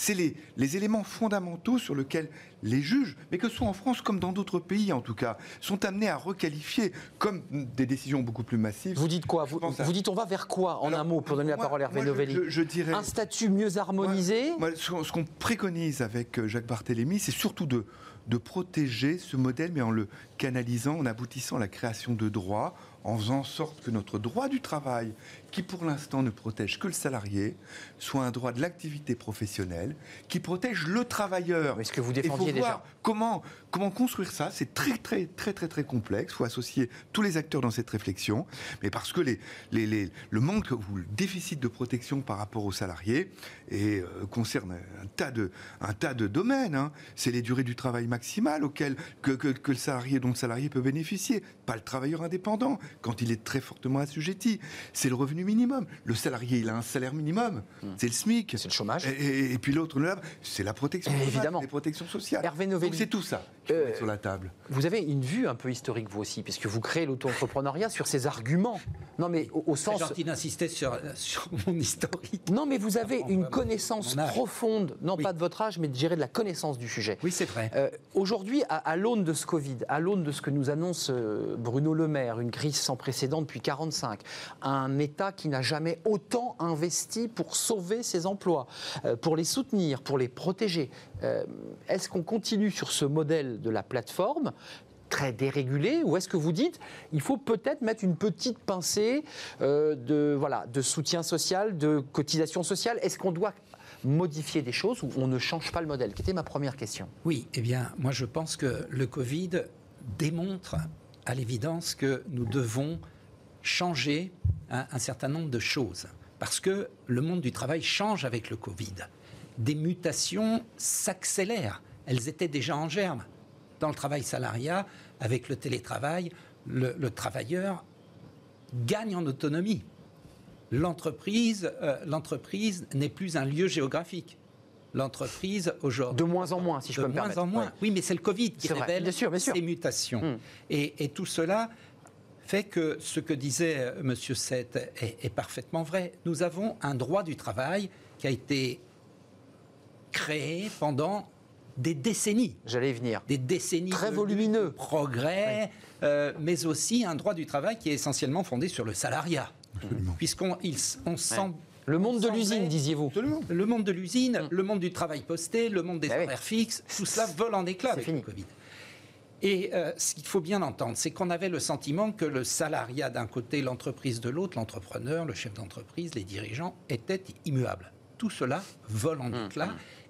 C'est les, les éléments fondamentaux sur lesquels les juges, mais que ce soit en France comme dans d'autres pays en tout cas, sont amenés à requalifier comme des décisions beaucoup plus massives. Vous dites quoi? Vous, pense à- vous dites on va vers quoi en Alors, un mot pour donner la parole à Hervé Novelli? je- je dirais- Un statut mieux harmonisé? Moi, ce qu'on- ce qu'on préconise avec euh, Jacques Barthélémy, c'est surtout de, de protéger ce modèle, mais en le canalisant, en aboutissant à la création de droits, en faisant en sorte que notre droit du travail, qui pour l'instant ne protège que le salarié, soit un droit de l'activité professionnelle, qui protège le travailleur. Mais ce que vous défendiez déjà. voir comment, comment construire ça. C'est très, très, très, très, très complexe. Il faut associer tous les acteurs dans cette réflexion. Mais parce que les, les- les- le manque ou le déficit de protection par rapport aux salariés et, euh, concerne un tas de, un tas de domaines. hein. C'est les durées du travail maximales auxquelles que, que- que le salarié, dont le salarié peut bénéficier. Pas le travailleur indépendant, quand il est très fortement assujetti. C'est le revenu minimum. Le salarié, il a un salaire minimum. C'est le SMIC. Hmm. C'est le chômage. Et, et- et puis l'autre, c'est la protection. Évidemment. Les protections sociales. Hervé Novelli. C'est tout ça qu'il faut Euh, mettre sur la table. Vous avez une vue un peu historique, vous aussi, puisque vous créez l'auto-entrepreneuriat sur ces arguments. Non, mais au, au C'est sens. gentil d'insister sur, sur mon historique. Non, mais vous avez une vraiment connaissance profonde, non Oui. pas de votre âge, mais de gérer de la connaissance du sujet. Oui, c'est vrai. Euh, Aujourd'hui, à, à l'aune de ce Covid, à l'aune de ce que nous annonce euh, Bruno Le Maire, une crise sans précédent depuis 45, un État qui n'a jamais autant investi pour sauver ses emplois, euh, pour les soutenir, pour les protéger, euh, est-ce qu'on continue sur ce modèle de la plateforme très dérégulé ou est-ce que vous dites il faut peut-être mettre une petite pincée euh, de, voilà, de soutien social, de cotisation sociale? Est-ce qu'on doit modifier des choses ou on ne change pas le modèle? Qui était ma première question. Oui, eh bien, moi je pense que le Covid démontre à l'évidence que nous devons changer un, un certain nombre de choses. Parce que le monde du travail change avec le Covid. Des mutations s'accélèrent. Elles étaient déjà en germe. Dans le travail salariat, avec le télétravail, le, le travailleur gagne en autonomie. L'entreprise, euh, l'entreprise n'est plus un lieu géographique. L'entreprise aujourd'hui De moins en moins, si je de peux me moins permettre. en moins. Ouais. Oui, mais c'est le Covid qui révèle bien sûr, bien sûr. ces mutations. Mm. Et, et tout cela fait que ce que disait euh, M. Seth est, est parfaitement vrai. Nous avons un droit du travail qui a été créé pendant des décennies. J'allais y venir. Des décennies Très de volumineux. de progrès, euh, mais aussi un droit du travail qui est essentiellement fondé sur le salariat. Puisqu'on on sent Le monde de l'usine, disiez-vous. le monde de l'usine, le monde du travail posté, le monde des oui. horaires fixes, tout cela vole en éclats avec fini. le Covid. Et euh, ce qu'il faut bien entendre, c'est qu'on avait le sentiment que le salariat d'un côté, l'entreprise de l'autre, l'entrepreneur, le chef d'entreprise, les dirigeants, étaient immuables. Tout cela vole en éclats.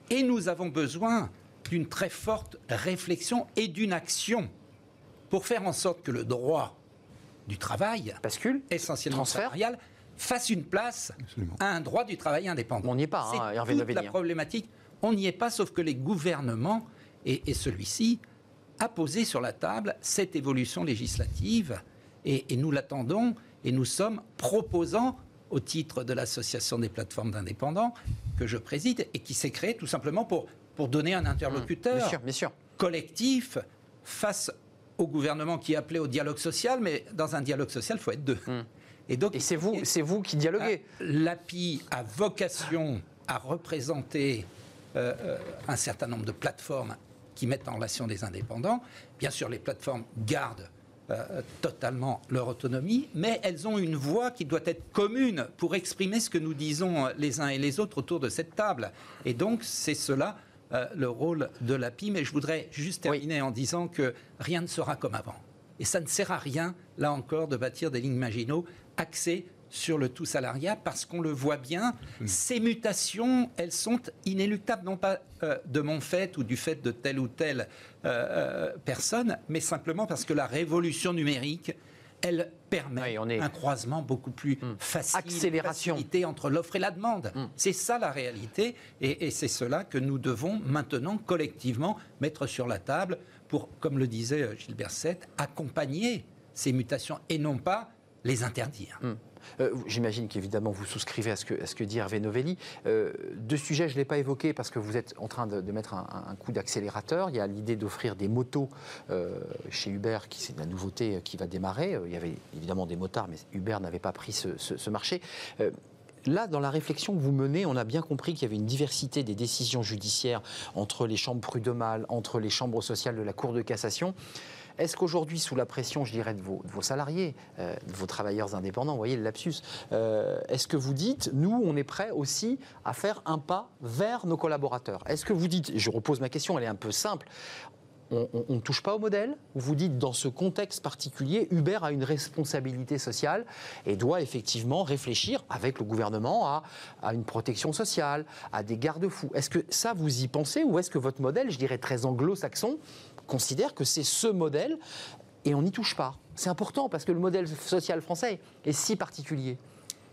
Et nous avons besoin d'une très forte réflexion et d'une action pour faire en sorte que le droit du travail, Bascule essentiellement Transfert salarial, fasse une place Absolument. à un droit du travail indépendant. On n'y est pas, hein, C'est Hervé toute la problématique. On n'y est pas, sauf que les gouvernements, et, et celui-ci, a posé sur la table cette évolution législative, et, et nous l'attendons, et nous sommes proposants au titre de l'association des plateformes d'indépendants que je préside, et qui s'est créée tout simplement pour, pour donner un interlocuteur Bien sûr, bien sûr. collectif face au gouvernement qui appelait au dialogue social, mais dans un dialogue social, il faut être deux. Et donc, Et c'est vous, c'est vous qui dialoguez. L'API a vocation à représenter euh, euh, un certain nombre de plateformes qui mettent en relation des indépendants. Bien sûr, les plateformes gardent euh, totalement leur autonomie, mais elles ont une voix qui doit être commune pour exprimer ce que nous disons les uns et les autres autour de cette table. Et donc, c'est cela euh, le rôle de l'API. Mais je voudrais juste terminer en disant que rien ne sera comme avant. Et ça ne sert à rien, là encore, de bâtir des lignes Maginot axées sur le tout salariat, parce qu'on le voit bien, ces mutations, elles sont inéluctables, non pas euh, de mon fait ou du fait de telle ou telle euh, personne, mais simplement parce que la révolution numérique, elle permet Oui, on est- un croisement beaucoup plus facile, Accélération. facilité entre l'offre et la demande. C'est ça la réalité, et, et c'est cela que nous devons maintenant collectivement mettre sur la table pour, comme le disait Gilbert Sett, accompagner ces mutations et non pas les interdire. Euh, J'imagine qu'évidemment vous souscrivez à ce que, dit Hervé Novelli. Euh, deux sujets, je ne l'ai pas évoqué parce que vous êtes en train de, mettre un, coup d'accélérateur. Il y a l'idée d'offrir des motos euh, chez Uber, qui c'est la nouveauté qui va démarrer. Il y avait évidemment des motards, mais Uber n'avait pas pris ce, ce- marché. Là, dans la réflexion que vous menez, on a bien compris qu'il y avait une diversité des décisions judiciaires entre les chambres prud'homales, entre les chambres sociales de la Cour de cassation. Est-ce qu'aujourd'hui, sous la pression, je dirais, de vos, salariés, euh, de vos travailleurs indépendants, vous voyez le lapsus, euh, est-ce que vous dites, nous, on est prêt aussi à faire un pas vers nos collaborateurs? Est-ce que vous dites, je repose ma question, elle est un peu simple, on ne touche pas au modèle? Ou vous dites, dans ce contexte particulier, Uber a une responsabilité sociale et doit effectivement réfléchir avec le gouvernement à une protection sociale, à des garde-fous? Est-ce que ça, vous y pensez? Ou est-ce que votre modèle, je dirais très anglo-saxon, considère que c'est ce modèle et on n'y touche pas C'est important parce que le modèle social français est si particulier.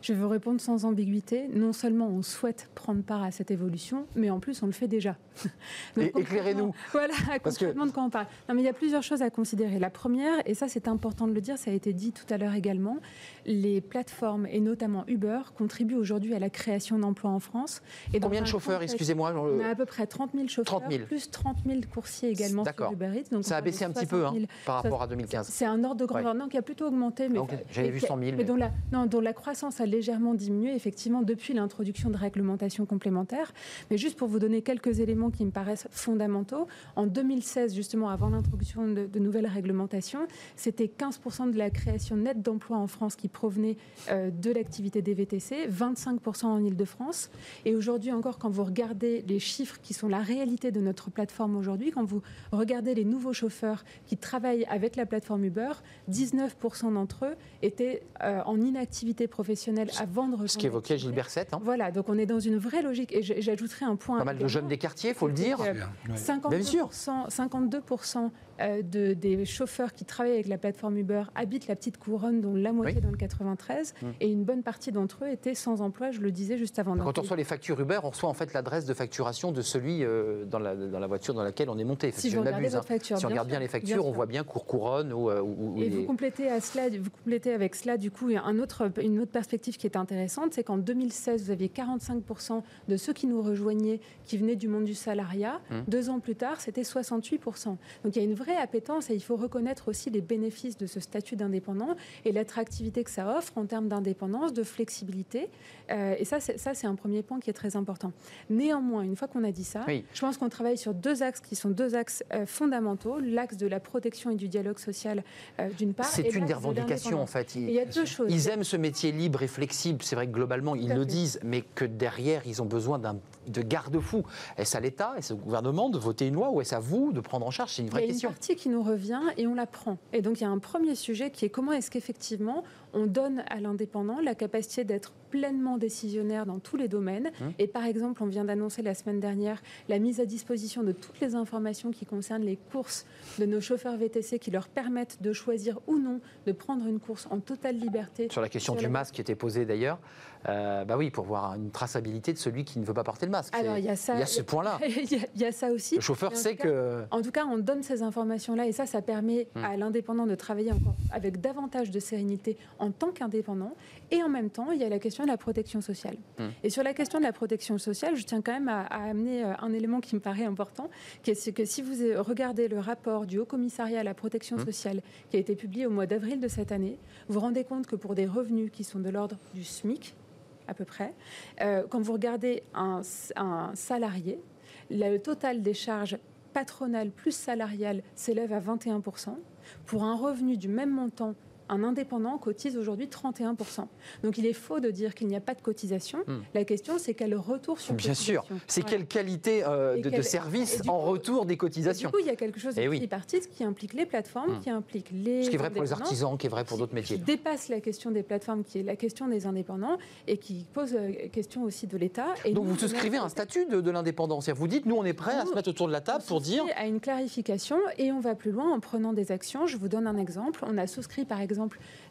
Je vous répondre sans ambiguïté. Non seulement on souhaite prendre part à cette évolution, mais en plus on le fait déjà. Éclairez-nous. Voilà, Parce que- concrètement de quoi on parle. Non, mais il y a plusieurs choses à considérer. La première, et ça c'est important de le dire, ça a été dit tout à l'heure également, les plateformes et notamment Uber contribuent aujourd'hui à la création d'emplois en France. Et Combien de chauffeurs, excusez-moi On a à peu près 30 000 chauffeurs, 30 000. plus 30 000 coursiers également D'accord. sur Uber Eats. Donc Ça a baissé un petit peu 60 hein, 000. par rapport à 2015. C'est un ordre de grandeur, Ouais. non, qui a plutôt augmenté, mais, Ah. J'avais vu qui- 100 000, mais mais- dont la, non, dont la croissance a légèrement diminué, effectivement, depuis l'introduction de réglementations complémentaires. Mais juste pour vous donner quelques éléments qui me paraissent fondamentaux, en 2016, justement, avant l'introduction de, nouvelles réglementations, c'était 15% de la création nette d'emplois en France qui provenait euh, de l'activité des VTC, 25% en Ile-de-France. Et aujourd'hui encore, quand vous regardez les chiffres qui sont la réalité de notre plateforme aujourd'hui, quand vous regardez les nouveaux chauffeurs qui travaillent avec la plateforme Uber, 19% d'entre eux étaient euh, en inactivité professionnelle avant de rejoindre Ce qu'évoquait. Gilbert Sett. hein. Voilà, donc on est dans une vraie logique. Et j'ajouterai un point. Pas mal de jeunes des quartiers, faut le dire. Euh, Ouais. 52%, Bien sûr. 52% euh, de, des chauffeurs qui travaillent avec la plateforme Uber habitent la petite couronne, dont la moitié Oui. dans le 93, Mm. et une bonne partie d'entre eux étaient sans emploi, je le disais juste avant. Quand on reçoit les factures Uber, on reçoit en fait l'adresse de facturation de celui euh, dans, la, dans la voiture dans laquelle on est monté. Si je votre facture, Si on regarde bien les bien factures, on voit bien Courcouronne ou, euh, ou- ou Et les- vous complétez, à cela, vous complétez avec cela, du coup, un autre, une autre perspective qui est intéressante, c'est qu'en 2016, vous aviez 45% de ceux qui nous rejoignaient qui venaient du monde du salariat. Hum. Deux ans plus tard, c'était 68%. Donc il y a une vraie appétence et il faut reconnaître aussi les bénéfices de ce statut d'indépendant et l'attractivité que ça offre en termes d'indépendance, de flexibilité. Euh, et ça, c'est ça, c'est un premier point qui est très important. Néanmoins, une fois qu'on a dit ça, Oui. je pense qu'on travaille sur deux axes qui sont deux axes euh, fondamentaux. L'axe de la protection et du dialogue social, euh, d'une part. C'est une des de revendications en fait. Il y a deux choses. ils aiment ce métier libre et flexible. C'est vrai que globalement, ils le disent, mais que derrière, ils ont besoin d'un de garde-fous. Est-ce à l'État, est-ce au gouvernement de voter une loi ou est-ce à vous de prendre en charge C'est une Il y vraie a une question. partie qui nous revient et on la prend. Et donc il y a un premier sujet qui est comment est-ce qu'effectivement on donne à l'indépendant la capacité d'être pleinement décisionnaire dans tous les domaines. Hum. Et par exemple, on vient d'annoncer la semaine dernière la mise à disposition de toutes les informations qui concernent les courses de nos chauffeurs VTC qui leur permettent de choisir ou non de prendre une course en totale liberté. Sur la question Sur du la- masque qui était posée d'ailleurs, euh, bah oui, pour voir une traçabilité de celui qui ne veut pas porter le masque. Alors il y a ça. il y a ce point-là. il, y a, il y a ça aussi. Le chauffeur sait cas, que. En tout cas, on donne ces informations-là et ça, ça permet Hmm. à l'indépendant de travailler encore avec davantage de sérénité en tant qu'indépendant. Et en même temps, il y a la question de la protection sociale. Hmm. Et sur la question de la protection sociale, je tiens quand même à, à amener euh, un élément qui me paraît important, qui est c'est que si vous regardez le rapport du Haut Commissariat à la protection Hmm. sociale qui a été publié au mois d'avril de cette année, vous vous rendez compte que pour des revenus qui sont de l'ordre du SMIC, à peu près, euh, quand vous regardez un, un salarié, le total des charges patronales plus salariales s'élève à 21%. Pour un revenu du même montant, un indépendant cotise aujourd'hui 31%. Donc il est faux de dire qu'il n'y a pas de cotisation. Hmm. La question, c'est quel retour sur Bien sûr. C'est quelle qualité euh, Et de, service et en coup- retour des Et cotisations Du coup, il y a quelque chose de Eh oui. tripartite qui implique les plateformes, Hmm. qui implique les. Ce qui est vrai pour les artisans, qui est vrai pour d'autres qui métiers. dépasse la question des plateformes, qui est la question des indépendants, et qui pose euh, question aussi de l'État. Et Donc nous, vous souscrivez un statut de, de l'indépendance. Vous dites, nous on est prêts à se mettre autour de la table pour dire. à une clarification et on va plus loin en prenant des actions. Je vous donne un exemple. On a souscrit par exemple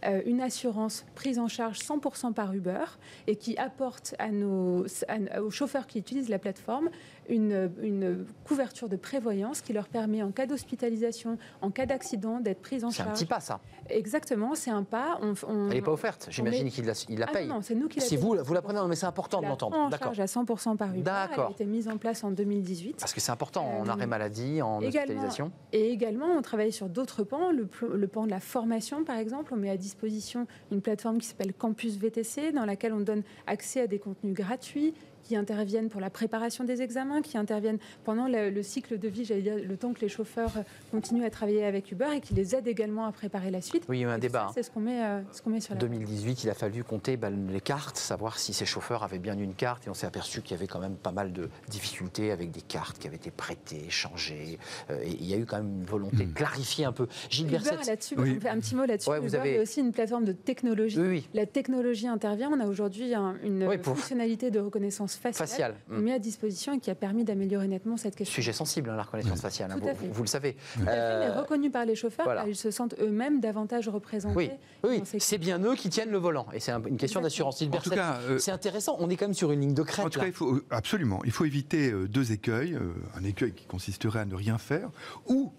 euh, une assurance prise en charge 100% par Uber et qui apporte aux chauffeurs qui utilisent la plateforme une, une couverture de prévoyance qui leur permet, en cas d'hospitalisation, en cas d'accident, d'être pris en C'est charge. un petit pas, ça. Exactement, c'est un pas. On, on- Elle n'est pas offerte. J'imagine met- qu'il la, il la Ah paye. non, c'est nous qui la Si vous, vous la prenez, non, mais c'est important de l'entendre. en D'accord. charge à 100% par Uber. D'accord. Elle a été mise en place en 2018. Parce que c'est important en Euh, arrêt maladie, en également- hospitalisation. Et également, on travaille sur d'autres pans. Le, le pan de la formation, par exemple, on met à disposition une plateforme qui s'appelle Campus VTC, dans laquelle on donne accès à des contenus gratuits qui interviennent pour la préparation des examens, qui interviennent pendant le, le cycle de vie, j'allais dire, le temps que les chauffeurs continuent à travailler avec Uber et qui les aident également à préparer la suite. Oui, il y a eu un Et débat. C'est ce qu'on met, euh, ce qu'on met sur En la 2018, il a fallu compter bah, les cartes, savoir si ces chauffeurs avaient bien une carte. Et on s'est aperçu qu'il y avait quand même pas mal de difficultés avec des cartes qui avaient été prêtées, changées. Euh, et il y a eu quand même une volonté de clarifier un peu. Gilles Uber, là-dessus, Oui. un petit mot là-dessus. Ouais, vous Uber avez- est aussi une plateforme de technologie. oui, oui, La technologie intervient. On a aujourd'hui un- une Oui, pour- fonctionnalité de reconnaissance faciale, facial. qu'on met à disposition et qui a permis d'améliorer nettement cette question. Sujet sensible, hein, la reconnaissance faciale. hein, vous, le savez. Tout à fait, mais Euh, reconnu par les chauffeurs, voilà. ils se sentent eux-mêmes davantage représentés. oui, oui, ces- c'est bien eux qui tiennent le volant. Et c'est un- une question d'assurance. Gilles En tout Berset, cas, euh, c'est intéressant. On est quand même sur une ligne de crête. En tout là. cas, il faut, euh, absolument. Il faut éviter deux écueils. un écueil qui consisterait à ne rien faire ou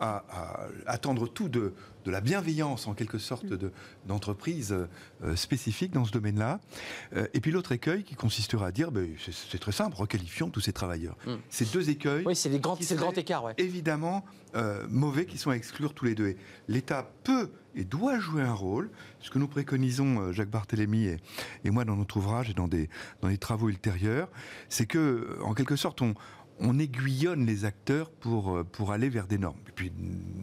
à, à attendre tout de, de la bienveillance, en quelque sorte, de- d'entreprises euh, spécifiques dans ce domaine-là. Euh, et puis l'autre écueil qui consisterait à dire, ben, c'est très simple, requalifions tous ces travailleurs. Mm. Ces deux écueils Oui, c'est le grand écart. Ouais. évidemment euh, mauvais qui sont à exclure tous les deux. L'État peut et doit jouer un rôle. Ce que nous préconisons, Jacques Barthélemy et, et moi, dans notre ouvrage et dans des, dans des travaux ultérieurs, c'est que, en quelque sorte, on, on aiguillonne les acteurs pour, euh, pour aller vers des normes. Et puis,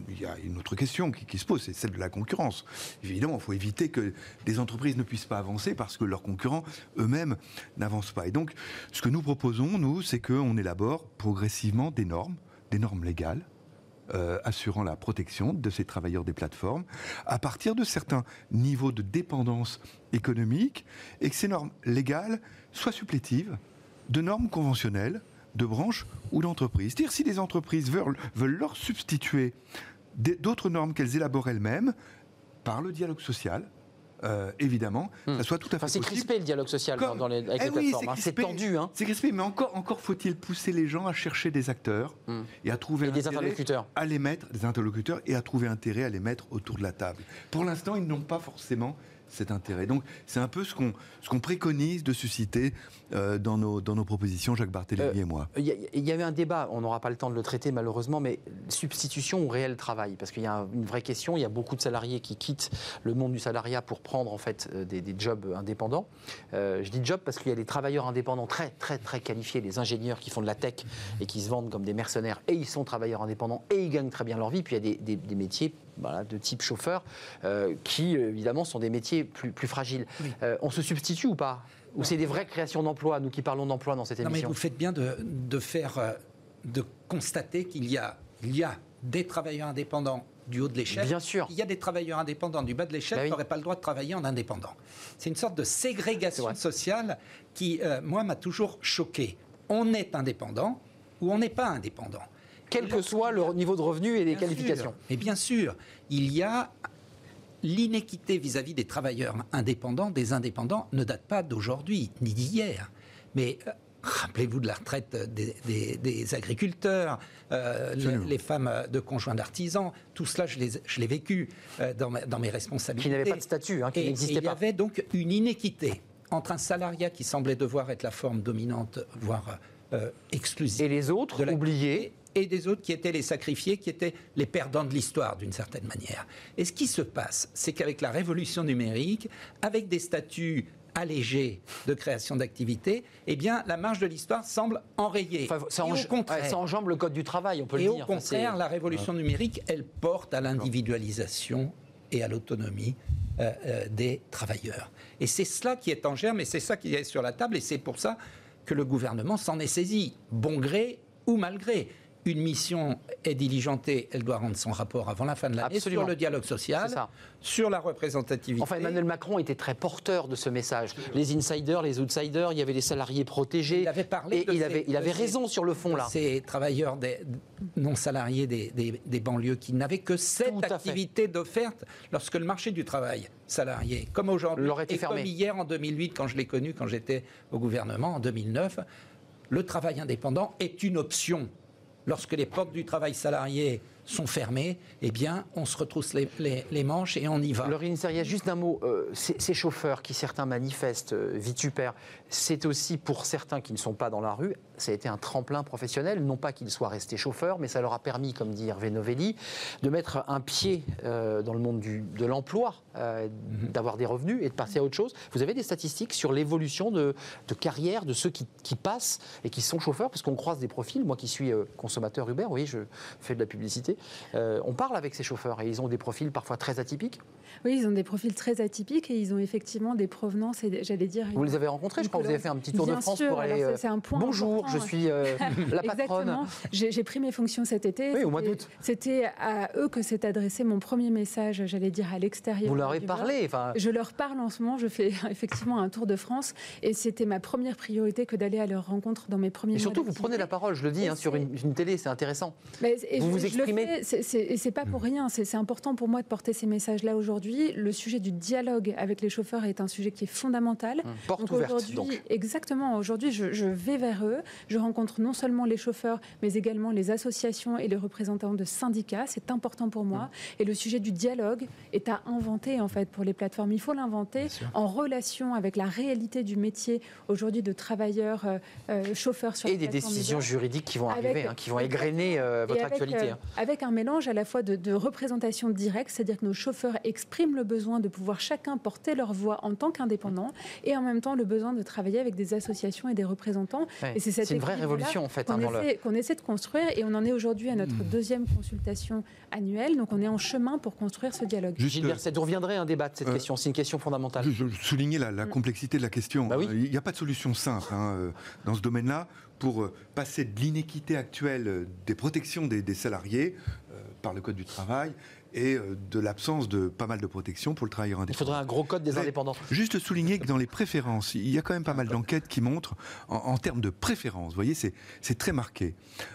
il y a une autre question qui, se pose, c'est celle de la concurrence. Évidemment, il faut éviter que des entreprises ne puissent pas avancer parce que leurs concurrents eux-mêmes n'avancent pas. Et donc, ce que nous proposons, nous, c'est qu'on élabore progressivement des normes, des normes légales, euh, assurant la protection de ces travailleurs des plateformes à partir de certains niveaux de dépendance économique et que ces normes légales soient supplétives de normes conventionnelles de branches ou d'entreprises. C'est-à-dire si les entreprises veulent, veulent leur substituer des- d'autres normes qu'elles élaborent elles-mêmes par le dialogue social, euh, évidemment, Hmm. ça soit tout à fait Enfin, c'est crispé le dialogue social dans- Comme- dans les, avec Eh les oui, plateformes. hein. C'est crispé. tendu. Hein. C'est crispé, mais encore, encore faut-il pousser les gens à chercher des acteurs Hmm. et à trouver Et des interlocuteurs. à les mettre, des interlocuteurs, et à trouver intérêt à les mettre autour de la table. Pour l'instant, ils n'ont pas forcément cet intérêt. Donc, c'est un peu ce qu'on ce qu'on préconise de susciter euh, dans, nos, dans nos propositions, Jacques Barthélémy Euh, et moi. Il y, a- y avait un débat, on n'aura pas le temps de le traiter malheureusement, mais substitution ou réel travail? Parce qu'il y a un- une vraie question, il y a beaucoup de salariés qui quittent le monde du salariat pour prendre en fait euh, des, des jobs indépendants. Euh, je dis job parce qu'il y a des travailleurs indépendants très très très qualifiés, les ingénieurs qui font de la tech et qui se vendent comme des mercenaires et ils sont travailleurs indépendants et ils gagnent très bien leur vie. Puis il y a des, des- des métiers voilà, de type chauffeur euh, qui évidemment sont des métiers plus, plus fragiles. Euh, on se substitue ou pas Ou c'est des vraies créations d'emplois, nous qui parlons d'emploi dans cette Non, mais émission vous faites bien de, de faire, euh, de constater qu'il y a, il y a des travailleurs indépendants du haut de l'échelle. Bien sûr. Il y a des travailleurs indépendants du bas de l'échelle Bah qui n'auraient pas le droit de travailler en indépendant. C'est une sorte de ségrégation sociale qui, euh, moi, m'a toujours choqué. On est indépendant ou on n'est pas indépendant. Quel que soit le niveau de revenu et les Bien qualifications. Mais bien sûr, il y a l'inéquité vis-à-vis des travailleurs indépendants, des indépendants, ne date pas d'aujourd'hui ni d'hier. Mais euh, rappelez-vous de la retraite des, des- des agriculteurs, euh, les, femmes de conjoints d'artisans, tout cela, je l'ai je l'ai vécu euh, dans, ma- dans mes responsabilités. Qui n'avaient pas de statut, hein, qui Et- et n'existaient Il y pas. avait donc une inéquité entre un salariat qui semblait devoir être la forme dominante, voire exclusive Et les autres, la- oubliés, et des autres qui étaient les sacrifiés, qui étaient les perdants de l'histoire d'une certaine manière. Et ce qui se passe, c'est qu'avec la révolution numérique, avec des statuts allégés de création d'activités, eh bien, la marge de l'histoire semble enrayée. enfin, ça, Et au contraire, ouais, ça enjambe le code du travail, on peut et le au dire. Enfin, c'est- contraire, la révolution numérique, elle porte à l'individualisation et à l'autonomie euh, euh, des travailleurs. Et c'est cela qui est en germe, et c'est ça qui est sur la table, et c'est pour ça que le gouvernement s'en est saisi, bon gré ou mal gré. Une mission est diligentée, elle doit rendre son rapport avant la fin de l'année sur le dialogue social, sur la représentativité. Enfin, Emmanuel Macron était très porteur de ce message. Les insiders, les outsiders, il y avait les salariés protégés. Il avait parlé et de il avait, il raison sur le fond, là. Ces travailleurs des- non salariés des, des- des banlieues qui n'avaient que cette activité d'offerte lorsque le marché du travail salarié, comme aujourd'hui, et fermé. comme hier en 2008 quand je l'ai connu, quand j'étais au gouvernement en 2009, le travail indépendant est une option. Lorsque les portes du travail salarié sont fermées, eh bien, on se retrousse les, manches et on y va. Laurine a juste un mot. Euh, ces, chauffeurs qui, certains manifestent, euh, vitupèrent, c'est aussi pour certains qui ne sont pas dans la rue, ça a été un tremplin professionnel. Non pas qu'ils soient restés chauffeurs, mais ça leur a permis, comme dit Hervé Novelli, de mettre un pied euh, dans le monde du, de l'emploi, mhm. d'avoir des revenus et de passer à autre chose. Vous avez des statistiques sur l'évolution de, carrière de ceux qui, qui, passent et qui sont chauffeurs? Parce qu'on croise des profils. Moi qui suis consommateur Uber, oui, je fais de la publicité. Euh, on parle avec ces chauffeurs et ils ont des profils parfois très atypiques? Oui, ils ont des profils très atypiques et ils ont effectivement des provenances, j'allais dire. Vous les avez rencontrés, je crois vous avez fait un petit tour de France pour aller. Euh, c'est un point bonjour, je suis euh, la patronne. Exactement. J'ai pris mes fonctions cet été. Oui, au mois d'août. C'était à eux que s'est adressé mon premier message, j'allais dire à l'extérieur. Vous leur avez parlé enfin... Je leur parle en ce moment, je fais effectivement un tour de France et c'était ma première priorité que d'aller à leur rencontre dans mes premiers Et surtout, vous prenez la parole, je le dis, hein, sur une, télé, c'est intéressant. Mais, vous vous exprimez et c'est pas pour rien. C'est important pour moi de porter ces messages-là aujourd'hui. Le sujet du dialogue avec les chauffeurs est un sujet qui est fondamental. Hum, porte ouverte, donc. Exactement. Aujourd'hui, je, vais vers eux. Je rencontre non seulement les chauffeurs, mais également les associations et les représentants de syndicats. C'est important pour moi. Hum. Et le sujet du dialogue est à inventer en fait pour les plateformes. Il faut l'inventer en relation avec la réalité du métier aujourd'hui de travailleurs euh, euh, chauffeurs sur et des décisions juridiques qui vont arriver, hein, qui vont égrener euh, votre actualité. Hein. Avec un mélange à la fois de, représentation directe, c'est-à-dire que nos chauffeurs expriment le besoin de pouvoir chacun porter leur voix en tant qu'indépendant, et en même temps le besoin de travailler avec des associations et des représentants. et c'est une vraie révolution en fait. Qu'on essaie, de construire, et on en est aujourd'hui à notre hmm. deuxième consultation annuelle, donc on est en chemin pour construire ce dialogue. Gilles Berset, vous reviendrez à un débat de cette euh, question, c'est une question fondamentale. Je, souligner la, la, hmm. complexité de la question. Bah il n'y a pas de solution simple hein, euh, dans ce domaine-là pour euh, passer de l'inéquité actuelle des protections des, des salariés par le Code du travail et euh, de l'absence de pas mal de protection pour le travailleur indépendant. Il faudrait un gros code des indépendants. Juste souligner que dans les préférences, il y a quand même pas mal d'enquêtes qui montrent, en, termes de préférences, vous voyez, c'est très marqué.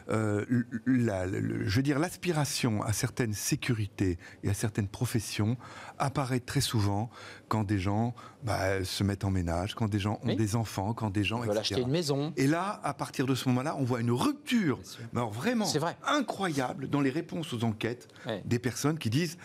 Euh, je veux dire, l'aspiration à certaines sécurités et à certaines professions apparaît très souvent quand des gens bah, se mettent en ménage, quand des gens ont des enfants, quand des gens veulent acheter une maison. Et là, à partir de ce moment-là, on voit une rupture, vraiment incroyable dans les réponses aux enquêtes des personnes qui disent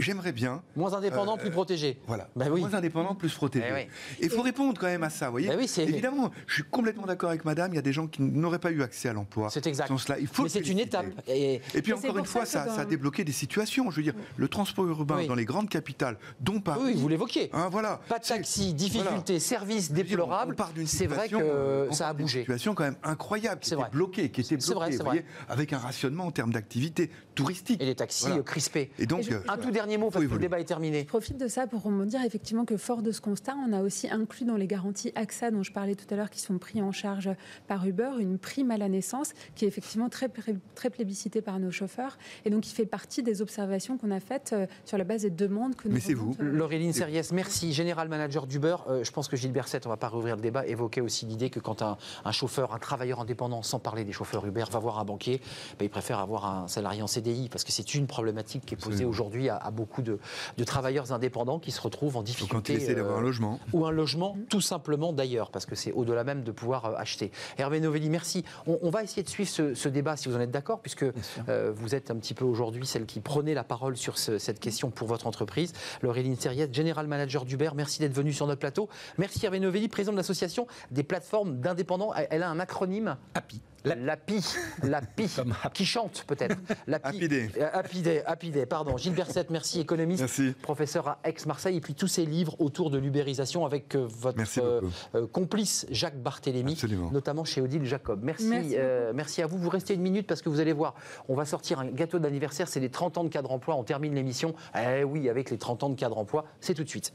j'aimerais bien. Moins indépendant, plus euh, protégé. Voilà. Bah moins indépendant, plus protégé. Et eh il faut répondre quand même à ça, vous voyez. Bah oui, Évidemment, je suis complètement d'accord avec madame, il y a des gens qui n'auraient pas eu accès à l'emploi. C'est exact. il faut Mais c'est une étape. Et, puis encore une fois, ça, a débloqué des situations. Je veux dire, le transport urbain dans les grandes capitales, dont Paris. Oui, vous l'évoquiez. Hein, voilà. Pas de taxi, difficultés, services déplorables. C'est vrai que ça a bougé. Une situation quand même incroyable, qui était bloquée, qui était bloquée, vous voyez, avec un rationnement en termes d'activité touristique. Et les taxis crispés. Et donc, un tout dernier mot, parce que le débat est terminé. Je profite de ça pour dire effectivement que fort de ce constat, on a aussi inclus dans les garanties AXA dont je parlais tout à l'heure, qui sont pris en charge par Uber, une prime à la naissance qui est effectivement très, très plébiscitée par nos chauffeurs et donc qui fait partie des observations qu'on a faites euh, sur la base des demandes que nous Mais c'est vous. Laureline Serriès, merci. Général manager d'Uber, euh, je pense que Gilles Berset, on ne va pas rouvrir le débat, évoquait aussi l'idée que quand un, chauffeur, un travailleur indépendant, sans parler des chauffeurs Uber, va voir un banquier, ben, il préfère avoir un salarié en CDI parce que c'est une problématique qui est posée aujourd'hui à, beaucoup de, de travailleurs indépendants qui se retrouvent en difficulté. quand d'avoir un euh, logement. Ou un logement, tout simplement d'ailleurs, parce que c'est au-delà même de pouvoir euh, acheter. Hervé Novelli, merci. On, va essayer de suivre ce, débat, si vous en êtes d'accord, puisque euh, vous êtes un petit peu aujourd'hui celle qui prenait la parole sur cette question pour votre entreprise. Laureline Serriette, General Manager d'Uber, merci d'être venu sur notre plateau. Merci Hervé Novelli, président de l'association des plateformes d'indépendants. Elle a un acronyme API. L'API, l'API, qui chante peut-être. L'API. Apidé, Apidé, pardon. Gilles Berset, merci, économiste, professeur à Aix-Marseille, et puis tous ces livres autour de l'ubérisation avec euh, votre euh, euh, complice Jacques Barthélémy, notamment chez Odile Jacob. Merci, merci, à vous. Vous restez une minute parce que vous allez voir, on va sortir un gâteau d'anniversaire, c'est les 30 ans de cadre emploi, on termine l'émission. Eh oui, avec les 30 ans de cadre emploi, c'est tout de suite.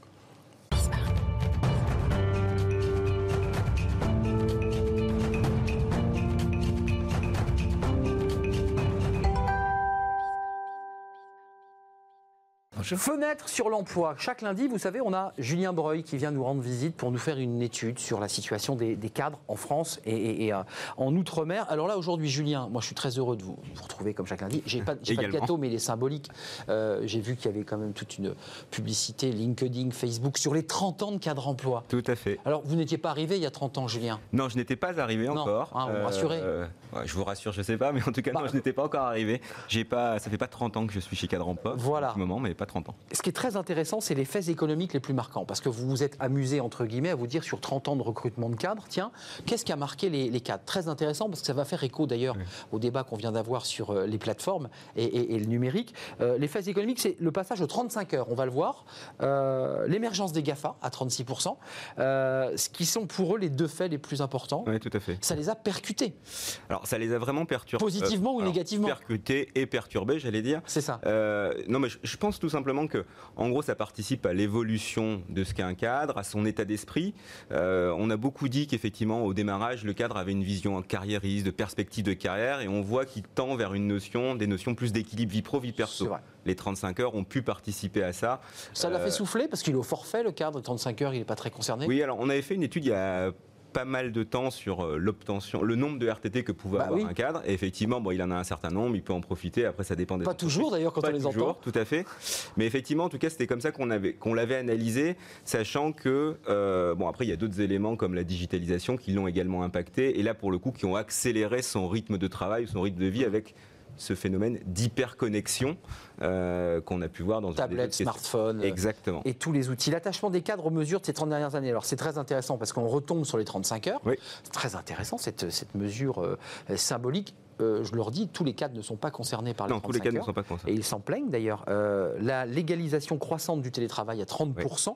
Fenêtre sur l'emploi. Chaque lundi, vous savez, on a Julien Breuil qui vient nous rendre visite pour nous faire une étude sur la situation des, cadres en France et, euh, en Outre-mer. Alors là, aujourd'hui, Julien, moi je suis très heureux de vous, retrouver comme chaque lundi. J'ai pas, pas de gâteau, mais il est symbolique. Euh, j'ai vu qu'il y avait quand même toute une publicité LinkedIn, Facebook sur les 30 ans de cadre emploi. Tout à fait. Alors, vous n'étiez pas arrivé il y a 30 ans, Julien? Non, je n'étais pas arrivé encore. Hein, vous rassurez euh, Je vous rassure, je ne sais pas, mais en tout cas, non, bah, je n'étais pas encore arrivé. J'ai pas, ça fait pas 30 ans que je suis chez Cadre Emploi. Voilà. Moment, mais pas 30 ans. Ce qui est très intéressant, c'est les faits économiques les plus marquants. Parce que vous vous êtes amusé, entre guillemets, à vous dire sur 30 ans de recrutement de cadres, tiens, qu'est-ce qui a marqué les, cadres? Très intéressant, parce que ça va faire écho d'ailleurs au débat qu'on vient d'avoir sur euh, les plateformes et, le numérique. Euh, les faits économiques, c'est le passage aux 35 heures, on va le voir. Euh, l'émergence des GAFA à 36%, ce qui sont pour eux les deux faits les plus importants. Oui, tout à fait. Ça les a percutés. Alors, ça les a vraiment perturbés. Positivement ou négativement? Percutés et perturbés, j'allais dire. C'est ça. non, mais je pense tout simplement que, en gros, ça participe à l'évolution de ce qu'est un cadre, à son état d'esprit. Euh, on a beaucoup dit qu'effectivement, au démarrage, le cadre avait une vision carriériste, de perspective de carrière, et on voit qu'il tend vers une notion, des notions plus d'équilibre vie pro, vie perso. Les 35 heures ont pu participer à ça. Ça l'a fait euh, souffler parce qu'il est au forfait, le cadre, 35 heures, il n'est pas très concerné? Oui, alors on avait fait une étude il y a pas mal de temps sur euh, l'obtention, le nombre de RTT que pouvait bah avoir un cadre. Et effectivement, bon, il en a un certain nombre, il peut en profiter. Après, ça dépend des. Pas toujours d'ailleurs quand on les entend. Tout à fait. Mais effectivement, en tout cas, c'était comme ça qu'on avait qu'on l'avait analysé, sachant que euh, bon, après, il y a d'autres éléments comme la digitalisation qui l'ont également impacté. Et là, pour le coup, qui ont accéléré son rythme de travail, son rythme de vie avec ce phénomène d'hyperconnexion euh, qu'on a pu voir dans tablette, smartphone, exactement, et tous les outils. L'attachement des cadres aux mesures de ces 30 dernières années. Alors c'est très intéressant parce qu'on retombe sur les 35 heures. C'est très intéressant cette, cette mesure euh, symbolique. Euh, je leur dis, tous les cadres ne sont pas concernés par les non, 35 tous les cadres ne sont pas concernés. Et ils s'en plaignent d'ailleurs. la légalisation croissante du télétravail à 30%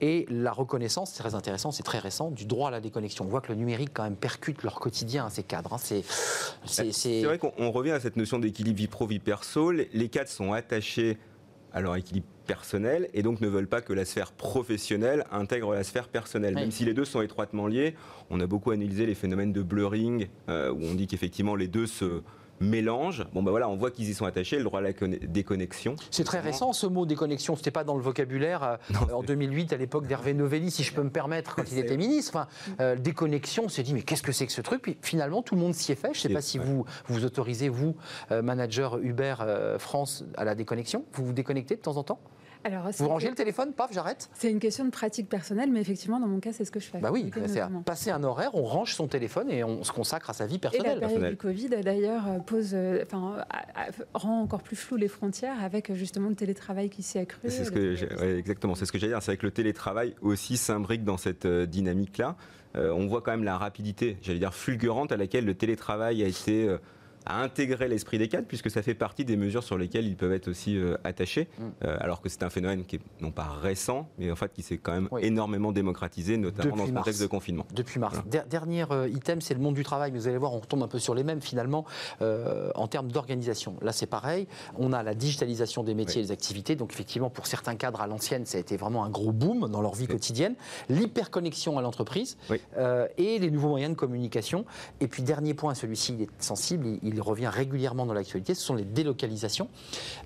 et la reconnaissance, c'est très intéressant, c'est très récent, du droit à la déconnexion. On voit que le numérique quand même percute leur quotidien, à ces cadres. Hein. C'est, c'est, vrai qu'on revient à cette notion d'équilibre vie pro, vie perso. Les cadres sont attachés à leur équilibre personnel et donc ne veulent pas que la sphère professionnelle intègre la sphère personnelle. Même si les deux sont étroitement liés, on a beaucoup analysé les phénomènes de blurring, euh, où on dit qu'effectivement les deux se mélange. Bon ben voilà, on voit qu'ils y sont attachés, le droit à la déconnexion. C'est très récent ce mot déconnexion, c'était pas dans le vocabulaire euh, en 2008 à l'époque d'Hervé Novelli, si je peux me permettre, quand il était ministre. Enfin, euh, déconnexion, on s'est dit mais qu'est-ce que c'est que ce truc? Puis finalement tout le monde s'y est fait. Je sais pas si vous vous autorisez vous, euh, manager Uber France, à la déconnexion. Vous vous déconnectez de temps en temps? Vous rangez le téléphone, paf, j'arrête C'est une question de pratique personnelle, mais effectivement, dans mon cas, c'est ce que je fais. Bah oui, c'est passer un horaire, on range son téléphone et on se consacre à sa vie personnelle. Et la période du Covid, d'ailleurs, euh, pose, euh, enfin, rend encore plus flou les frontières avec euh, justement le télétravail qui s'est accru. C'est ce que exactement, c'est ce que j'allais dire. C'est avec le télétravail aussi s'imbrique dans cette dynamique-là. on voit quand même la rapidité, j'allais dire fulgurante, à laquelle le télétravail a été à intégrer l'esprit des cadres, puisque ça fait partie des mesures sur lesquelles ils peuvent être aussi euh, attachés, mm. euh, alors que c'est un phénomène qui est non pas récent, mais en fait qui s'est quand même énormément démocratisé, notamment dans le contexte de confinement. Depuis mars. Dernier euh, item, c'est le monde du travail. Vous allez voir, on retombe un peu sur les mêmes finalement en termes d'organisation. Là, c'est pareil. On a la digitalisation des métiers et des activités. Donc effectivement, pour certains cadres à l'ancienne, ça a été vraiment un gros boom dans leur vie quotidienne. L'hyperconnexion à l'entreprise et les nouveaux moyens de communication. Et puis dernier point, celui-ci, il est sensible. il il revient régulièrement dans l'actualité, ce sont les délocalisations.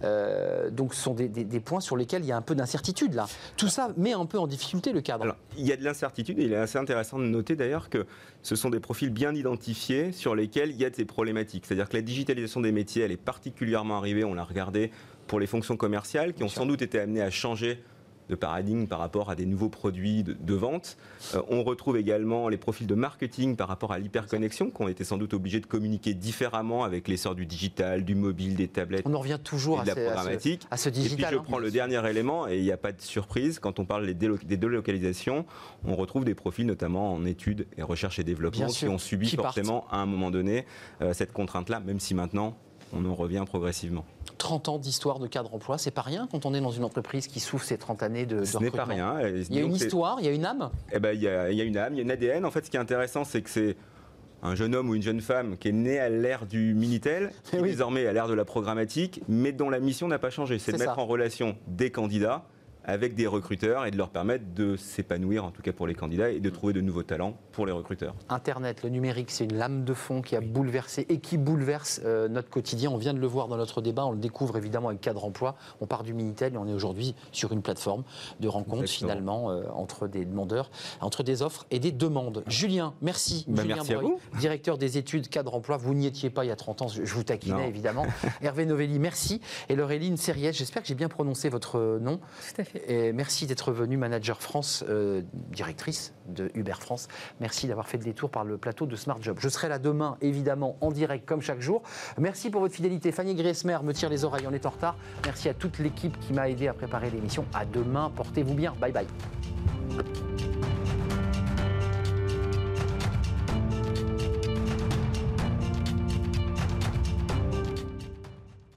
Euh, donc ce sont des, points sur lesquels il y a un peu d'incertitude là. Tout ça met un peu en difficulté le cadre. Alors, il y a de l'incertitude et il est assez intéressant de noter d'ailleurs que ce sont des profils bien identifiés sur lesquels il y a des problématiques. C'est-à-dire que la digitalisation des métiers, elle est particulièrement arrivée, on l'a regardé pour les fonctions commerciales qui ont sans doute été amenées à changer de paradigme par rapport à des nouveaux produits de, vente. Euh, on retrouve également les profils de marketing par rapport à l'hyperconnexion, ont été sans doute obligés de communiquer différemment avec l'essor du digital, du mobile, des tablettes. On en revient toujours à, la programmatique. À, ce, digital. Et puis je hein. prends le dernier élément, et il n'y a pas de surprise, quand on parle des, délocalisations, on retrouve des profils notamment en études et recherche et développement qui ont subi forcément à un moment donné euh, cette contrainte-là, même si maintenant on en revient progressivement. 30 ans d'histoire de cadre emploi, c'est pas rien quand on est dans une entreprise qui souffre ces 30 années de, Ce n'est pas rien. Il y a une histoire, il y a une âme eh ben, il, y a, il y a une âme, il y a une ADN. En fait, ce qui est intéressant, c'est que c'est un jeune homme ou une jeune femme qui est né à l'ère du Minitel, qui désormais à l'ère de la programmatique, mais dont la mission n'a pas changé. C'est de mettre en relation des candidats avec des recruteurs et de leur permettre de s'épanouir, en tout cas pour les candidats, et de trouver de nouveaux talents pour les recruteurs. Internet, le numérique, c'est une lame de fond qui a bouleversé et qui bouleverse euh, notre quotidien. On vient de le voir dans notre débat, on le découvre évidemment avec Cadre Emploi. On part du Minitel et on est aujourd'hui sur une plateforme de rencontre Exactement. finalement euh, entre des demandeurs, entre des offres et des demandes. Julien, merci. Bah, Julien merci à Breuil, vous. directeur des études Cadre Emploi. Vous n'y étiez pas il y a 30 ans, je vous taquinais Non. évidemment. Hervé Novelli, merci. Et Laureline Serriès, j'espère que j'ai bien prononcé votre euh, nom. Tout à fait. Merci d'être venue, manager France, euh, directrice de Uber France. Merci d'avoir fait le détour par le plateau de Smart Job. Je serai là demain, évidemment, en direct, comme chaque jour. Merci pour votre fidélité. Fanny Griesmer me tire les oreilles, on est en retard. Merci à toute l'équipe qui m'a aidé à préparer l'émission. À demain, portez-vous bien. Bye bye.